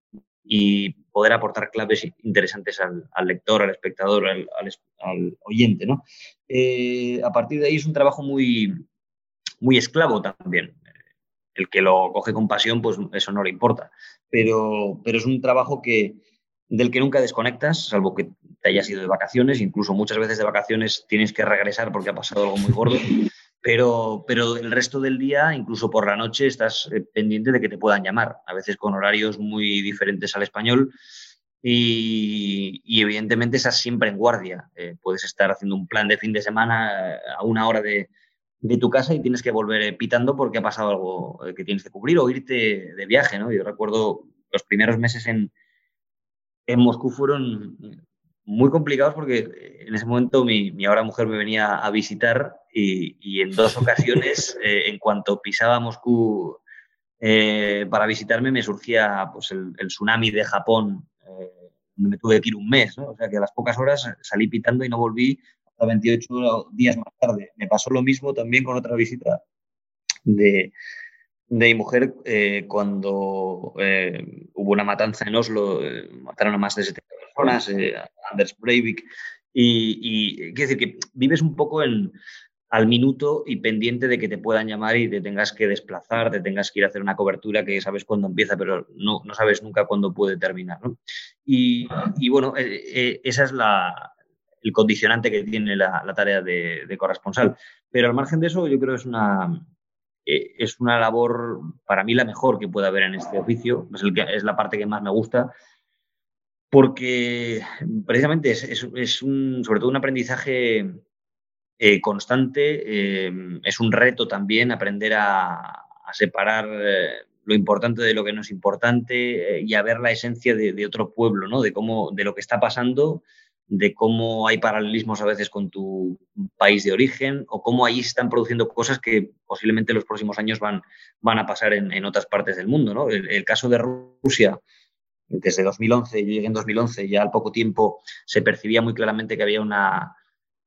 poder aportar claves interesantes al, lector, al espectador, al, oyente. ¿no? Eh, a partir de ahí es un trabajo muy, muy esclavo también. El que lo coge con pasión, pues eso no le importa. Pero, pero es un trabajo que, del que nunca desconectas, salvo que te hayas ido de vacaciones, incluso muchas veces de vacaciones tienes que regresar porque ha pasado algo muy gordo, pero, pero el resto del día, incluso por la noche, estás eh, pendiente de que te puedan llamar, a veces con horarios muy diferentes al español. Y, evidentemente estás siempre en guardia. Eh, puedes estar haciendo un plan de fin de semana eh, a una hora de, de tu casa y tienes que volver pitando porque ha pasado algo que tienes que cubrir o irte de viaje. ¿no? Yo recuerdo los primeros meses en, en Moscú fueron muy complicados porque en ese momento mi, ahora mujer me venía a visitar y, en dos ocasiones, eh, en cuanto pisaba Moscú eh, para visitarme, me surgía pues, el, tsunami de Japón, donde eh, me tuve que ir un mes. O sea que a las pocas horas salí pitando y no volví hasta 28 días más tarde. Me pasó lo mismo también con otra visita de, de mi mujer eh, cuando eh, hubo una matanza en Oslo, eh, mataron a más de 70 personas, Anders Breivik, y, y quiero decir que vives un poco en, al minuto y pendiente de que te puedan llamar y te tengas que desplazar, te tengas que ir a hacer una cobertura que sabes cuándo empieza, pero no, no sabes nunca cuándo puede terminar. ¿no? Y, y, bueno, esa es la, el condicionante que tiene la, la tarea de, de corresponsal. Pero al margen de eso, yo creo que es una, eh, es una labor para mí la mejor que puede haber en este oficio, es, el que, es la parte que más me gusta, porque precisamente es, un, sobre todo un aprendizaje eh, constante, eh, es un reto también aprender a, separar lo importante de lo que no es importante y a ver la esencia de, de, otro pueblo, ¿no? de, cómo, de lo que está pasando de cómo hay paralelismos a veces con tu país de origen o cómo ahí están produciendo cosas que posiblemente en los próximos años van, van a pasar en, otras partes del mundo. ¿no? El, caso de Rusia, desde 2011, yo llegué en 2011, ya al poco tiempo se percibía muy claramente que había una,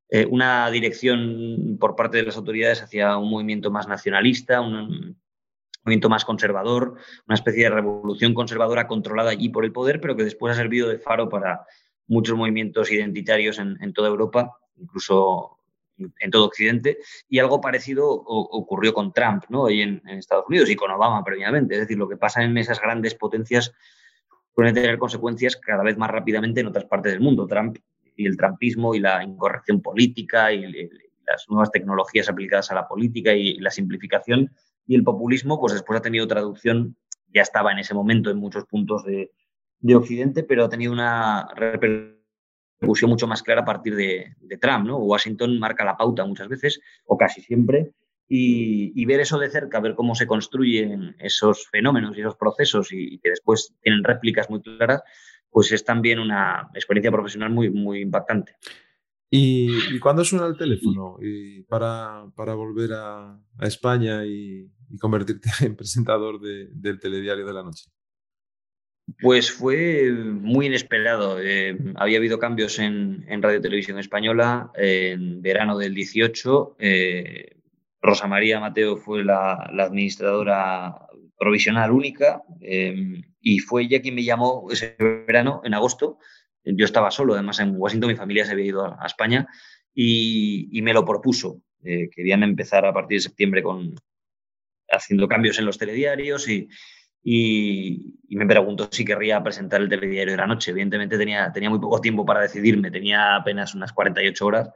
eh, una dirección por parte de las autoridades hacia un movimiento más nacionalista, un movimiento más conservador, una especie de revolución conservadora controlada allí por el poder, pero que después ha servido de faro para muchos movimientos identitarios en, toda Europa, incluso en todo Occidente, y algo parecido ocurrió con Trump, ¿no? Y en, Estados Unidos y con Obama previamente. Es decir, lo que pasa en esas grandes potencias puede tener consecuencias cada vez más rápidamente en otras partes del mundo. Trump y el trumpismo y la incorrección política y, las nuevas tecnologías aplicadas a la política y, la simplificación y el populismo, pues después ha tenido traducción, ya estaba en ese momento en muchos puntos de, de Occidente, pero ha tenido una repercusión mucho más clara a partir de, Trump. ¿no? Washington marca la pauta muchas veces, o casi siempre, y, ver eso de cerca, ver cómo se construyen esos fenómenos y esos procesos y, que después tienen réplicas muy claras, pues es también una experiencia profesional muy, muy impactante. ¿Y, cuándo suena el teléfono y para, para volver a, España y, convertirte en presentador del telediario de la noche? Pues fue muy inesperado. Eh, había habido cambios en, Radio Televisión Española en verano del 18. Eh, Rosa María Mateo fue la, administradora provisional única eh, y fue ella quien me llamó ese verano, en agosto. Yo estaba solo, además en Washington, mi familia se había ido a, España y, me lo propuso. querían empezar a partir de septiembre con haciendo cambios en los telediarios y, y, me preguntó si querría presentar el telediario de la noche. Evidentemente tenía, tenía muy poco tiempo para decidirme, tenía apenas unas 48 horas.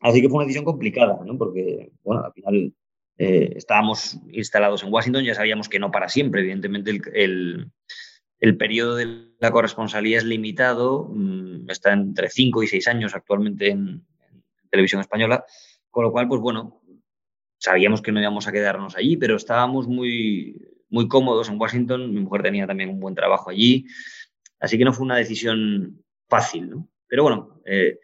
Así que fue una decisión complicada, ¿no? porque bueno, al final eh, estábamos instalados en Washington, ya sabíamos que no para siempre, evidentemente el, el, periodo de la corresponsalía es limitado, mm, está entre 5 y 6 años actualmente en, en televisión española, con lo cual, pues bueno, sabíamos que no íbamos a quedarnos allí, pero estábamos muy, muy cómodos en Washington. Mi mujer tenía también un buen trabajo allí. Así que no fue una decisión fácil, ¿no? Pero bueno, eh,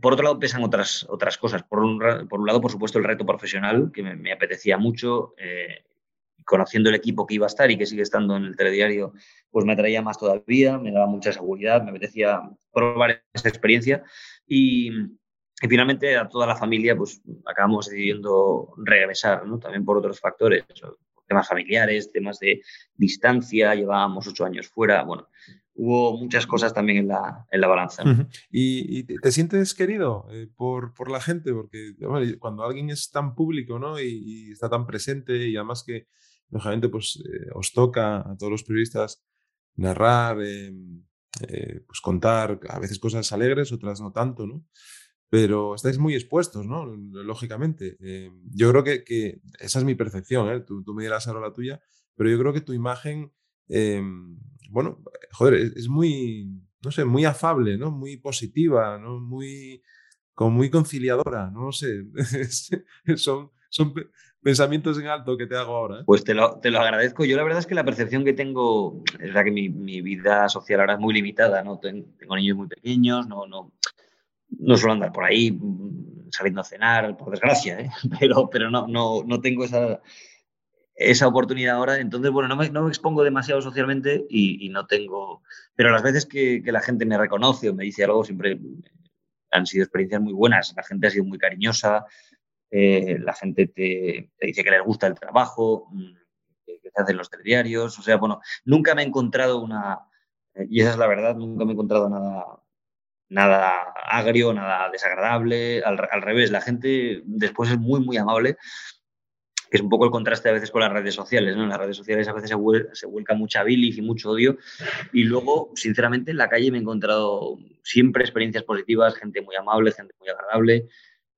por otro lado pesan otras, otras cosas. Por un, por un lado, por supuesto, el reto profesional, que me, apetecía mucho. Eh, conociendo el equipo que iba a estar y que sigue estando en el telediario, pues me atraía más todavía, me daba mucha seguridad, me apetecía probar esa experiencia. Y, y finalmente a toda la familia pues acabamos decidiendo regresar, ¿no? También por otros factores, temas familiares, temas de distancia, llevábamos ocho años fuera, bueno, hubo muchas cosas también en la, en la balanza. ¿Y, te sientes querido eh, por, por, la gente? Porque cuando alguien es tan público ¿no? y, está tan presente y además que lógicamente pues, eh, os toca a todos los periodistas narrar, em, eh, pues contar a veces cosas alegres, otras no tanto, ¿no? Pero estáis muy expuestos, ¿no? Lógicamente. Eh, yo creo que, esa es mi percepción, ¿eh? tú, me dirás ahora la tuya, pero yo creo que tu imagen, eh, bueno, joder, es, muy, no sé, muy afable, ¿no? Muy positiva, ¿no? Muy, como muy conciliadora, no sé, son, son pensamientos en alto que te hago ahora. Pues te lo, te lo, agradezco. Yo la verdad es que la percepción que tengo, es verdad que mi, mi vida social ahora es muy limitada, ¿no? Tengo niños muy pequeños, no, no, no suelo andar por ahí mm, saliendo a cenar, por desgracia, ¿eh? pero, pero no, no, no tengo esa, esa oportunidad ahora. Entonces, bueno, no me, no me expongo demasiado socialmente y, no tengo... Pero las veces que, que, la gente me reconoce o me dice algo, siempre han sido experiencias muy buenas. La gente ha sido muy cariñosa, eh, la gente te, dice que les gusta el trabajo, mm, que, que hacen los telediarios. O sea, bueno, nunca me he encontrado una... Y esa es la verdad, nunca me he encontrado nada, nada agrio, nada desagradable, al, revés, la gente después es muy, muy amable, que es un poco el contraste a veces con las redes sociales, ¿no? En las redes sociales a veces se, vuelca mucha bilis y mucho odio, y luego, sinceramente, en la calle me he encontrado siempre experiencias positivas, gente muy amable, gente muy agradable,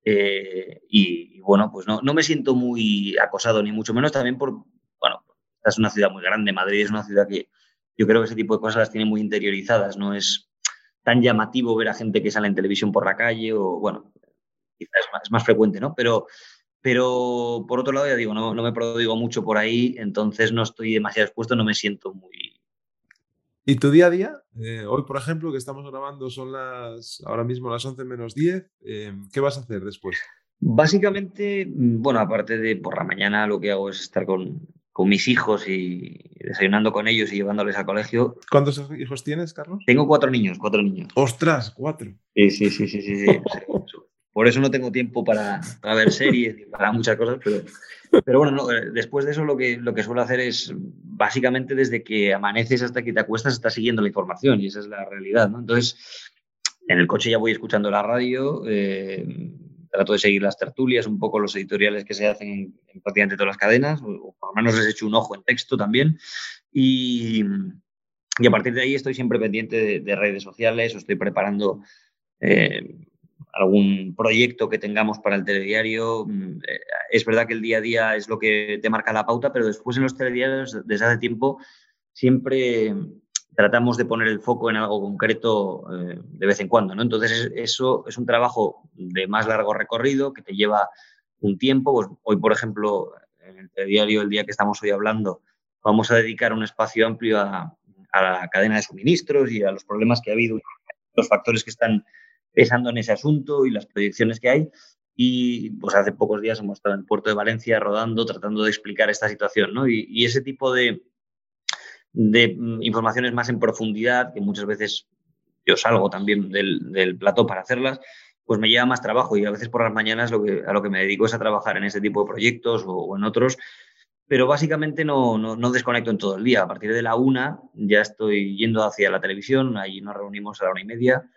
eh, y, bueno, pues no, no me siento muy acosado, ni mucho menos también por, bueno, esta es una ciudad muy grande, Madrid es una ciudad que yo creo que ese tipo de cosas las tiene muy interiorizadas, no es tan llamativo ver a gente que sale en televisión por la calle o, bueno, quizás es más, frecuente, ¿no? Pero, pero por otro lado, ya digo, no, no me prodigo mucho por ahí, entonces no estoy demasiado expuesto, no me siento muy... ¿Y tu día a día? Eh, hoy, por ejemplo, que estamos grabando, son las ahora mismo las 11 menos 10. Eh, ¿Qué vas a hacer después? Básicamente, bueno, aparte de por la mañana, lo que hago es estar con, con mis hijos y desayunando con ellos y llevándoles al colegio. ¿Cuántos hijos tienes, Carlos? Tengo cuatro niños, cuatro niños. ¡Ostras! Cuatro. Sí, sí, sí, sí, sí. Por eso no tengo tiempo para, ver series y para muchas cosas, pero, pero bueno, eh, después de eso lo que, lo que suelo hacer es básicamente desde que amaneces hasta que te acuestas estás siguiendo la información y esa es la realidad, ¿no? Entonces, en el coche ya voy escuchando la radio, eh, trato de seguir las tertulias, un poco los editoriales que se hacen en, prácticamente todas las cadenas, o, por lo menos les he hecho un ojo en texto también. Y, a partir de ahí estoy siempre pendiente de, redes sociales o estoy preparando eh, algún proyecto que tengamos para el telediario. Mm, eh, es verdad que el día a día es lo que te marca la pauta, pero después en los telediarios, desde hace tiempo, siempre tratamos de poner el foco en algo concreto eh, de vez en cuando, ¿no? Entonces, eso es un trabajo de más largo recorrido que te lleva un tiempo. Pues hoy, por ejemplo, en el diario, el día que estamos hoy hablando, vamos a dedicar un espacio amplio a, la cadena de suministros y a los problemas que ha habido, los factores que están pesando en ese asunto y las proyecciones que hay. Y pues hace pocos días hemos estado en el puerto de Valencia rodando, tratando de explicar esta situación, ¿no? y ese tipo de, de mm, informaciones más en profundidad, que muchas veces yo salgo también del, del plató para hacerlas, pues me lleva más trabajo y a veces por las mañanas lo que, a lo que me dedico es a trabajar en este tipo de proyectos o, en otros, pero básicamente no, no, desconecto en todo el día. A partir de la una ya estoy yendo hacia la televisión, ahí nos reunimos a la una y media.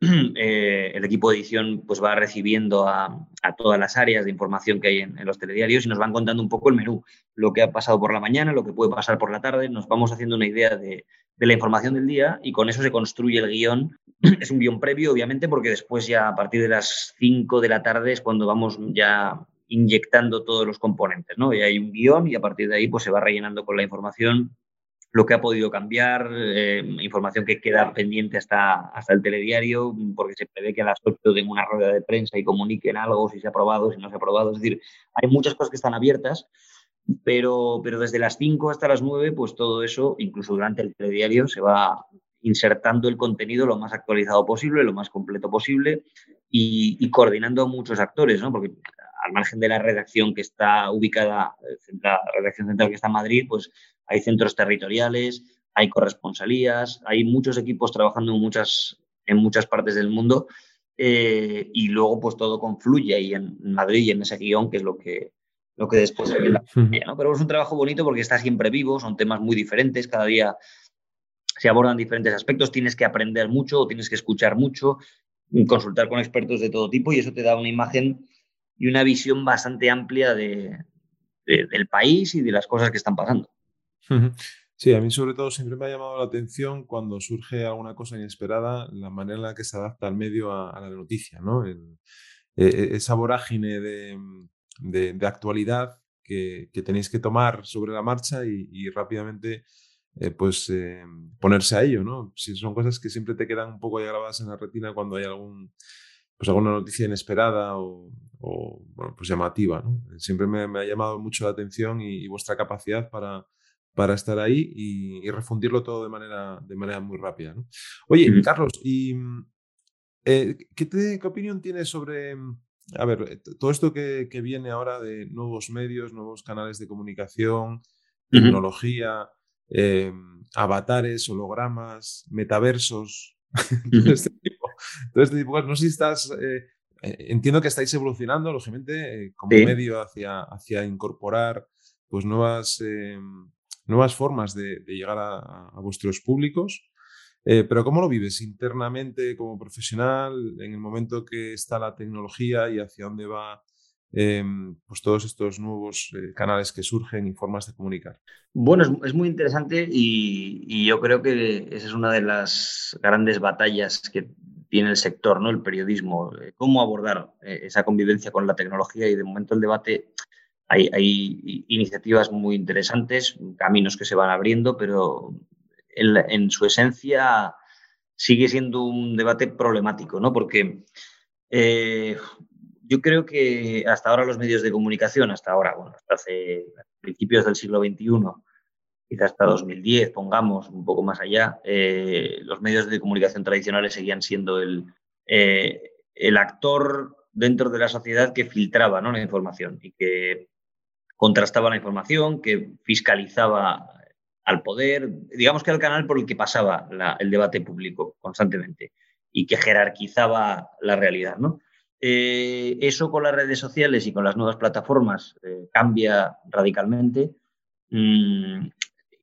Eh, el equipo de edición pues va recibiendo a, todas las áreas de información que hay en, los telediarios y nos van contando un poco el menú, lo que ha pasado por la mañana, lo que puede pasar por la tarde, nos vamos haciendo una idea de, la información del día y con eso se construye el guion. Es un guion previo, obviamente, porque después ya a partir de las 5 de la tarde es cuando vamos ya inyectando todos los componentes, ¿no? Y hay un guion y a partir de ahí pues se va rellenando con la información lo que ha podido cambiar, eh, información que queda pendiente hasta, hasta el telediario, porque se prevé que a las 8 den una rueda de prensa y comuniquen algo, si se ha aprobado, si no se ha aprobado. Es decir, hay muchas cosas que están abiertas pero, pero desde las 5 hasta las 9, pues todo eso, incluso durante el telediario, se va insertando el contenido lo más actualizado posible, lo más completo posible y, coordinando a muchos actores, ¿no? Porque al margen de la redacción que está ubicada, la redacción central que está en Madrid, pues hay centros territoriales, hay corresponsalías, hay muchos equipos trabajando en muchas, en muchas partes del mundo eh, y luego pues todo confluye ahí en Madrid y en ese guion, que es lo que, lo que después se la ¿no? Pero es un trabajo bonito porque está siempre vivo, son temas muy diferentes, cada día se abordan diferentes aspectos, tienes que aprender mucho, tienes que escuchar mucho, consultar con expertos de todo tipo y eso te da una imagen y una visión bastante amplia de, del país y de las cosas que están pasando. Sí, a mí sobre todo siempre me ha llamado la atención cuando surge alguna cosa inesperada, la manera en la que se adapta al medio a, la noticia, ¿no? E, e, esa vorágine de, de, actualidad que, tenéis que tomar sobre la marcha y, rápidamente eh, pues eh, ponerse a ello, ¿no? Si son cosas que siempre te quedan un poco grabadas en la retina cuando hay algún pues alguna noticia inesperada o, bueno, pues llamativa, ¿no? Siempre me, ha llamado mucho la atención y, vuestra capacidad para, para estar ahí y, refundirlo todo de manera, de manera muy rápida. ¿no? Oye, Carlos, ¿y eh, ¿qué, ¿qué, opinión tienes sobre a ver, todo esto que, viene ahora de nuevos medios, nuevos canales de comunicación, tecnología, em, avatares, hologramas, metaversos, todo, este tipo, todo este tipo. No sé si estás. Eh, eh, entiendo que estáis evolucionando, lógicamente, como medio hacia, hacia incorporar pues, nuevas, nuevas formas de, llegar a, vuestros públicos. Eh, pero ¿cómo lo vives internamente como profesional en el momento que está la tecnología y hacia dónde va em, pues todos estos nuevos eh, canales que surgen y formas de comunicar? Bueno, es, muy interesante y, yo creo que esa es una de las grandes batallas que tiene el sector, ¿no? el periodismo, eh, cómo abordar esa convivencia con la tecnología y de momento el debate hay, iniciativas muy interesantes, caminos que se van abriendo, pero en, su esencia sigue siendo un debate problemático, ¿no? Porque eh, yo creo que hasta ahora los medios de comunicación, hasta ahora, bueno, hasta hace principios del siglo XXI, quizás hasta 2010, pongamos un poco más allá, eh, los medios de comunicación tradicionales seguían siendo el, eh, actor dentro de la sociedad que filtraba la información y que contrastaba la información, que fiscalizaba al poder, digamos que al canal por el que pasaba el debate público constantemente y que jerarquizaba la realidad. ¿no? Eh, eso con las redes sociales y con las nuevas plataformas eh, cambia radicalmente mm,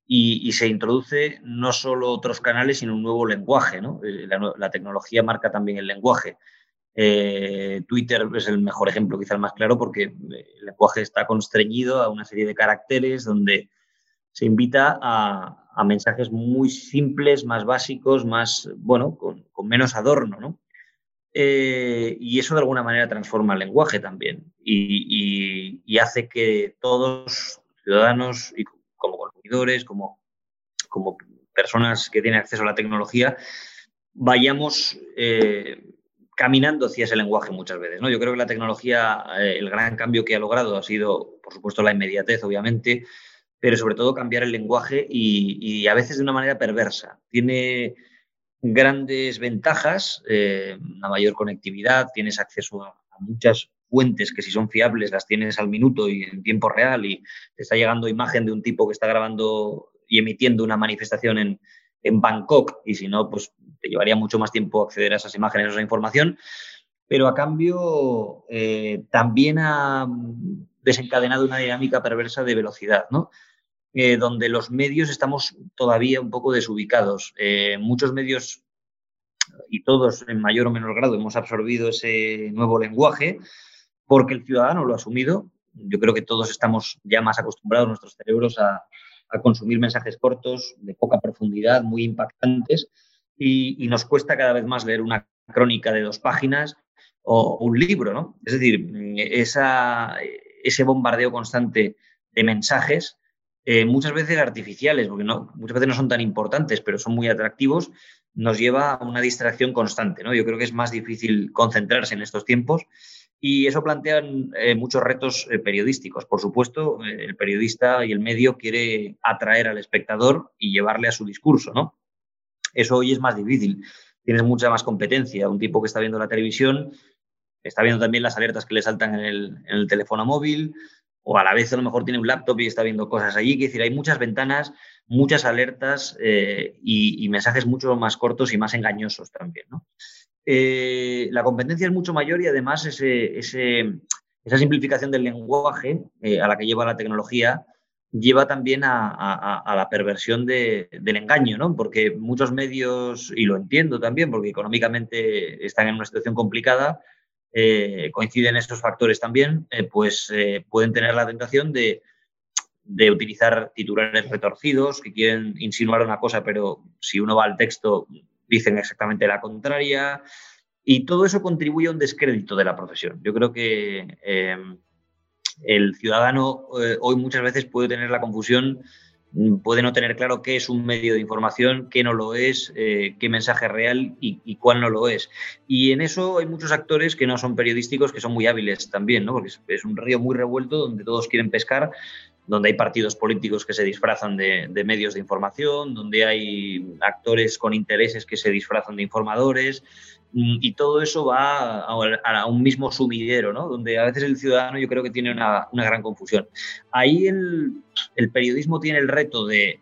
y, se introduce no solo otros canales, sino un nuevo lenguaje. ¿no? Eh, la, tecnología marca también el lenguaje. Twitter es el mejor ejemplo, quizá el más claro, porque el lenguaje está constreñido a una serie de caracteres donde se invita a, mensajes muy simples, más básicos, más, bueno, con, menos adorno, ¿no? Eh, y eso de alguna manera transforma el lenguaje también y, hace que todos, ciudadanos, y como consumidores, como, como personas que tienen acceso a la tecnología, vayamos eh, caminando hacia ese lenguaje muchas veces. ¿no? Yo creo que la tecnología, eh, el gran cambio que ha logrado ha sido, por supuesto, la inmediatez, obviamente, pero sobre todo cambiar el lenguaje y, a veces de una manera perversa. Tiene grandes ventajas, eh, una mayor conectividad, tienes acceso a, muchas fuentes que si son fiables las tienes al minuto y en tiempo real y te está llegando imagen de un tipo que está grabando y emitiendo una manifestación en, en Bangkok y si no, pues te llevaría mucho más tiempo acceder a esas imágenes, a esa información. Pero a cambio eh, también ha desencadenado una dinámica perversa de velocidad, ¿no? Eh, donde los medios estamos todavía un poco desubicados. Eh, muchos medios, y todos en mayor o menor grado, hemos absorbido ese nuevo lenguaje porque el ciudadano lo ha asumido. Yo creo que todos estamos ya más acostumbrados, nuestros cerebros, a, consumir mensajes cortos, de poca profundidad, muy impactantes, y, nos cuesta cada vez más leer una crónica de dos páginas o un libro, ¿no? Es decir, ese bombardeo constante de mensajes, eh, muchas veces artificiales, porque muchas veces no son tan importantes, pero son muy atractivos, nos lleva a una distracción constante, ¿no? Yo creo que es más difícil concentrarse en estos tiempos y eso plantea eh, muchos retos eh, periodísticos. Por supuesto, el periodista y el medio quiere atraer al espectador y llevarle a su discurso, ¿no? Eso hoy es más difícil. Tienes mucha más competencia. Un tipo que está viendo la televisión está viendo también las alertas que le saltan en el, teléfono móvil, o a la vez a lo mejor tiene un laptop y está viendo cosas allí. Es decir, hay muchas ventanas, muchas alertas y, y, mensajes mucho más cortos y más engañosos también. Eh, la competencia es mucho mayor y además esa simplificación del lenguaje eh, a la que lleva la tecnología lleva también a, la perversión del engaño, ¿no? Porque muchos medios, y lo entiendo también, porque económicamente están en una situación complicada, eh, coinciden estos factores también, pues pueden tener la tentación de, de utilizar titulares retorcidos que quieren insinuar una cosa, pero si uno va al texto dicen exactamente la contraria y todo eso contribuye a un descrédito de la profesión. Yo creo que eh, el ciudadano eh, hoy muchas veces puede tener la confusión, puede no tener claro qué es un medio de información, qué no lo es, eh, qué mensaje real y, cuál no lo es. Y en eso hay muchos actores que no son periodísticos, que son muy hábiles también, ¿no? porque es un río muy revuelto donde todos quieren pescar donde hay partidos políticos que se disfrazan de, medios de información, donde hay actores con intereses que se disfrazan de informadores, mm, y todo eso va a, un mismo sumidero, ¿no? donde a veces el ciudadano yo creo que tiene una, gran confusión. Ahí el, periodismo tiene el reto de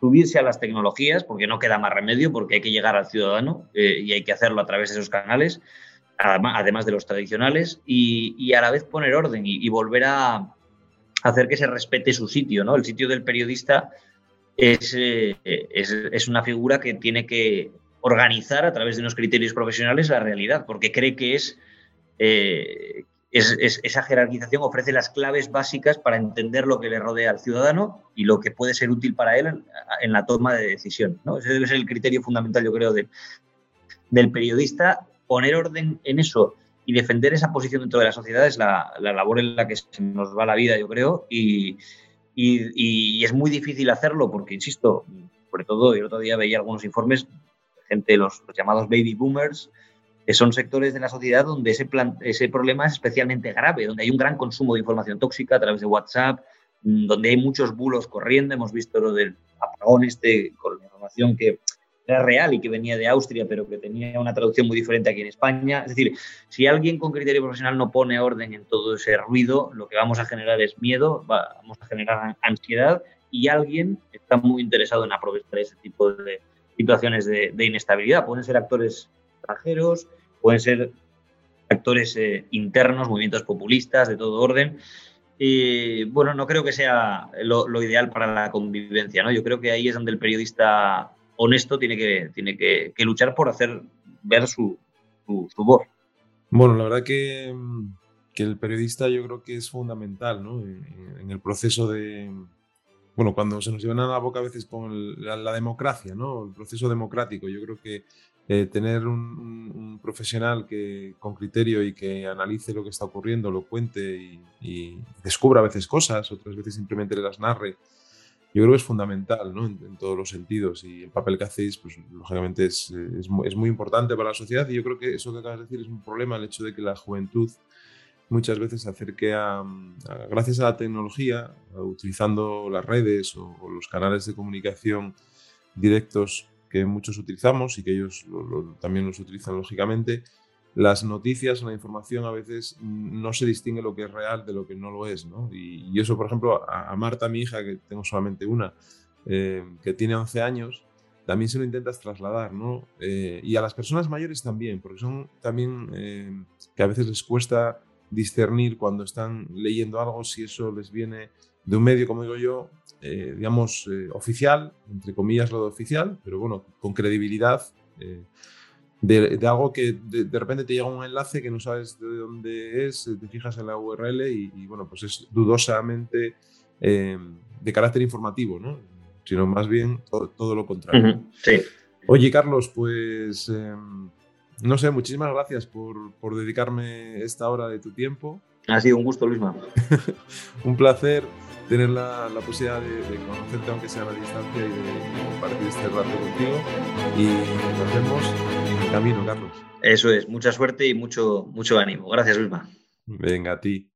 subirse a las tecnologías, porque no queda más remedio, porque hay que llegar al ciudadano eh, y hay que hacerlo a través de esos canales, además de los tradicionales, y, a la vez poner orden y volver a, hacer que se respete su sitio, ¿no? El sitio del periodista es, eh, es, una figura que tiene que organizar a través de unos criterios profesionales la realidad, porque cree que es, eh, esa jerarquización ofrece las claves básicas para entender lo que le rodea al ciudadano y lo que puede ser útil para él en, la toma de decisión. ¿no? Ese debe ser el criterio fundamental, yo creo, del periodista, poner orden en eso y defender esa posición dentro de la sociedad es la, labor en la que se nos va la vida, yo creo, y, es muy difícil hacerlo porque, insisto, sobre todo, el otro día veía algunos informes, gente, los, llamados baby boomers, que son sectores de la sociedad donde ese, plan, ese problema es especialmente grave, donde hay un gran consumo de información tóxica a través de WhatsApp, mm, donde hay muchos bulos corriendo, hemos visto lo del apagón este con la información que era real y que venía de Austria, pero que tenía una traducción muy diferente aquí en España. Es decir, si alguien con criterio profesional no pone orden en todo ese ruido, lo que vamos a generar es miedo, vamos a generar ansiedad y alguien está muy interesado en aprovechar ese tipo de situaciones de, inestabilidad. Pueden ser actores extranjeros, pueden ser actores eh, internos, movimientos populistas de todo orden. Bueno, no creo que sea lo, lo, ideal para la convivencia, ¿no? Yo creo que ahí es donde el periodista honesto tiene que, tiene que, luchar por hacer ver su, su, voz. Bueno, la verdad que, que, el periodista yo creo que es fundamental ¿no? en, el proceso de, bueno, cuando se nos llevan a la boca a veces con la, democracia, ¿no? El proceso democrático. Yo creo que eh, tener un, profesional que con criterio y que analice lo que está ocurriendo, lo cuente y, y, descubra a veces cosas, otras veces simplemente las narre yo creo que es fundamental ¿no? en, todos los sentidos y el papel que hacéis, pues lógicamente es, es, es, muy importante para la sociedad y yo creo que eso que acabas de decir es un problema, el hecho de que la juventud muchas veces se acerque a, gracias a la tecnología, utilizando las redes o, los canales de comunicación directos que muchos utilizamos y que ellos también los utilizan lógicamente, las noticias, la información a veces no se distingue lo que es real de lo que no lo es. Y, eso, por ejemplo, a, Marta, mi hija, que tengo solamente una, eh, que tiene 11 años, también se lo intentas trasladar. Eh, y a las personas mayores también, porque son también eh, que a veces les cuesta discernir cuando están leyendo algo si eso les viene de un medio, como digo yo, digamos, oficial, entre comillas lo de oficial, pero bueno, con credibilidad. De, algo que de, repente te llega un enlace que no sabes de dónde es, te fijas en la URL y, y bueno, pues es dudosamente de carácter informativo, ¿no? sino más bien todo, lo contrario. sí. Oye, Carlos, pues em, no sé, muchísimas gracias por, por, dedicarme esta hora de tu tiempo. Ha sido un gusto, Luisma. un placer tener la, la posibilidad de, conocerte, aunque sea a la distancia, y de, compartir este rato contigo. Y nos vemos camino, Carlos. Eso es, mucha suerte y mucho, mucho ánimo. Gracias, Luisma. Venga, a ti.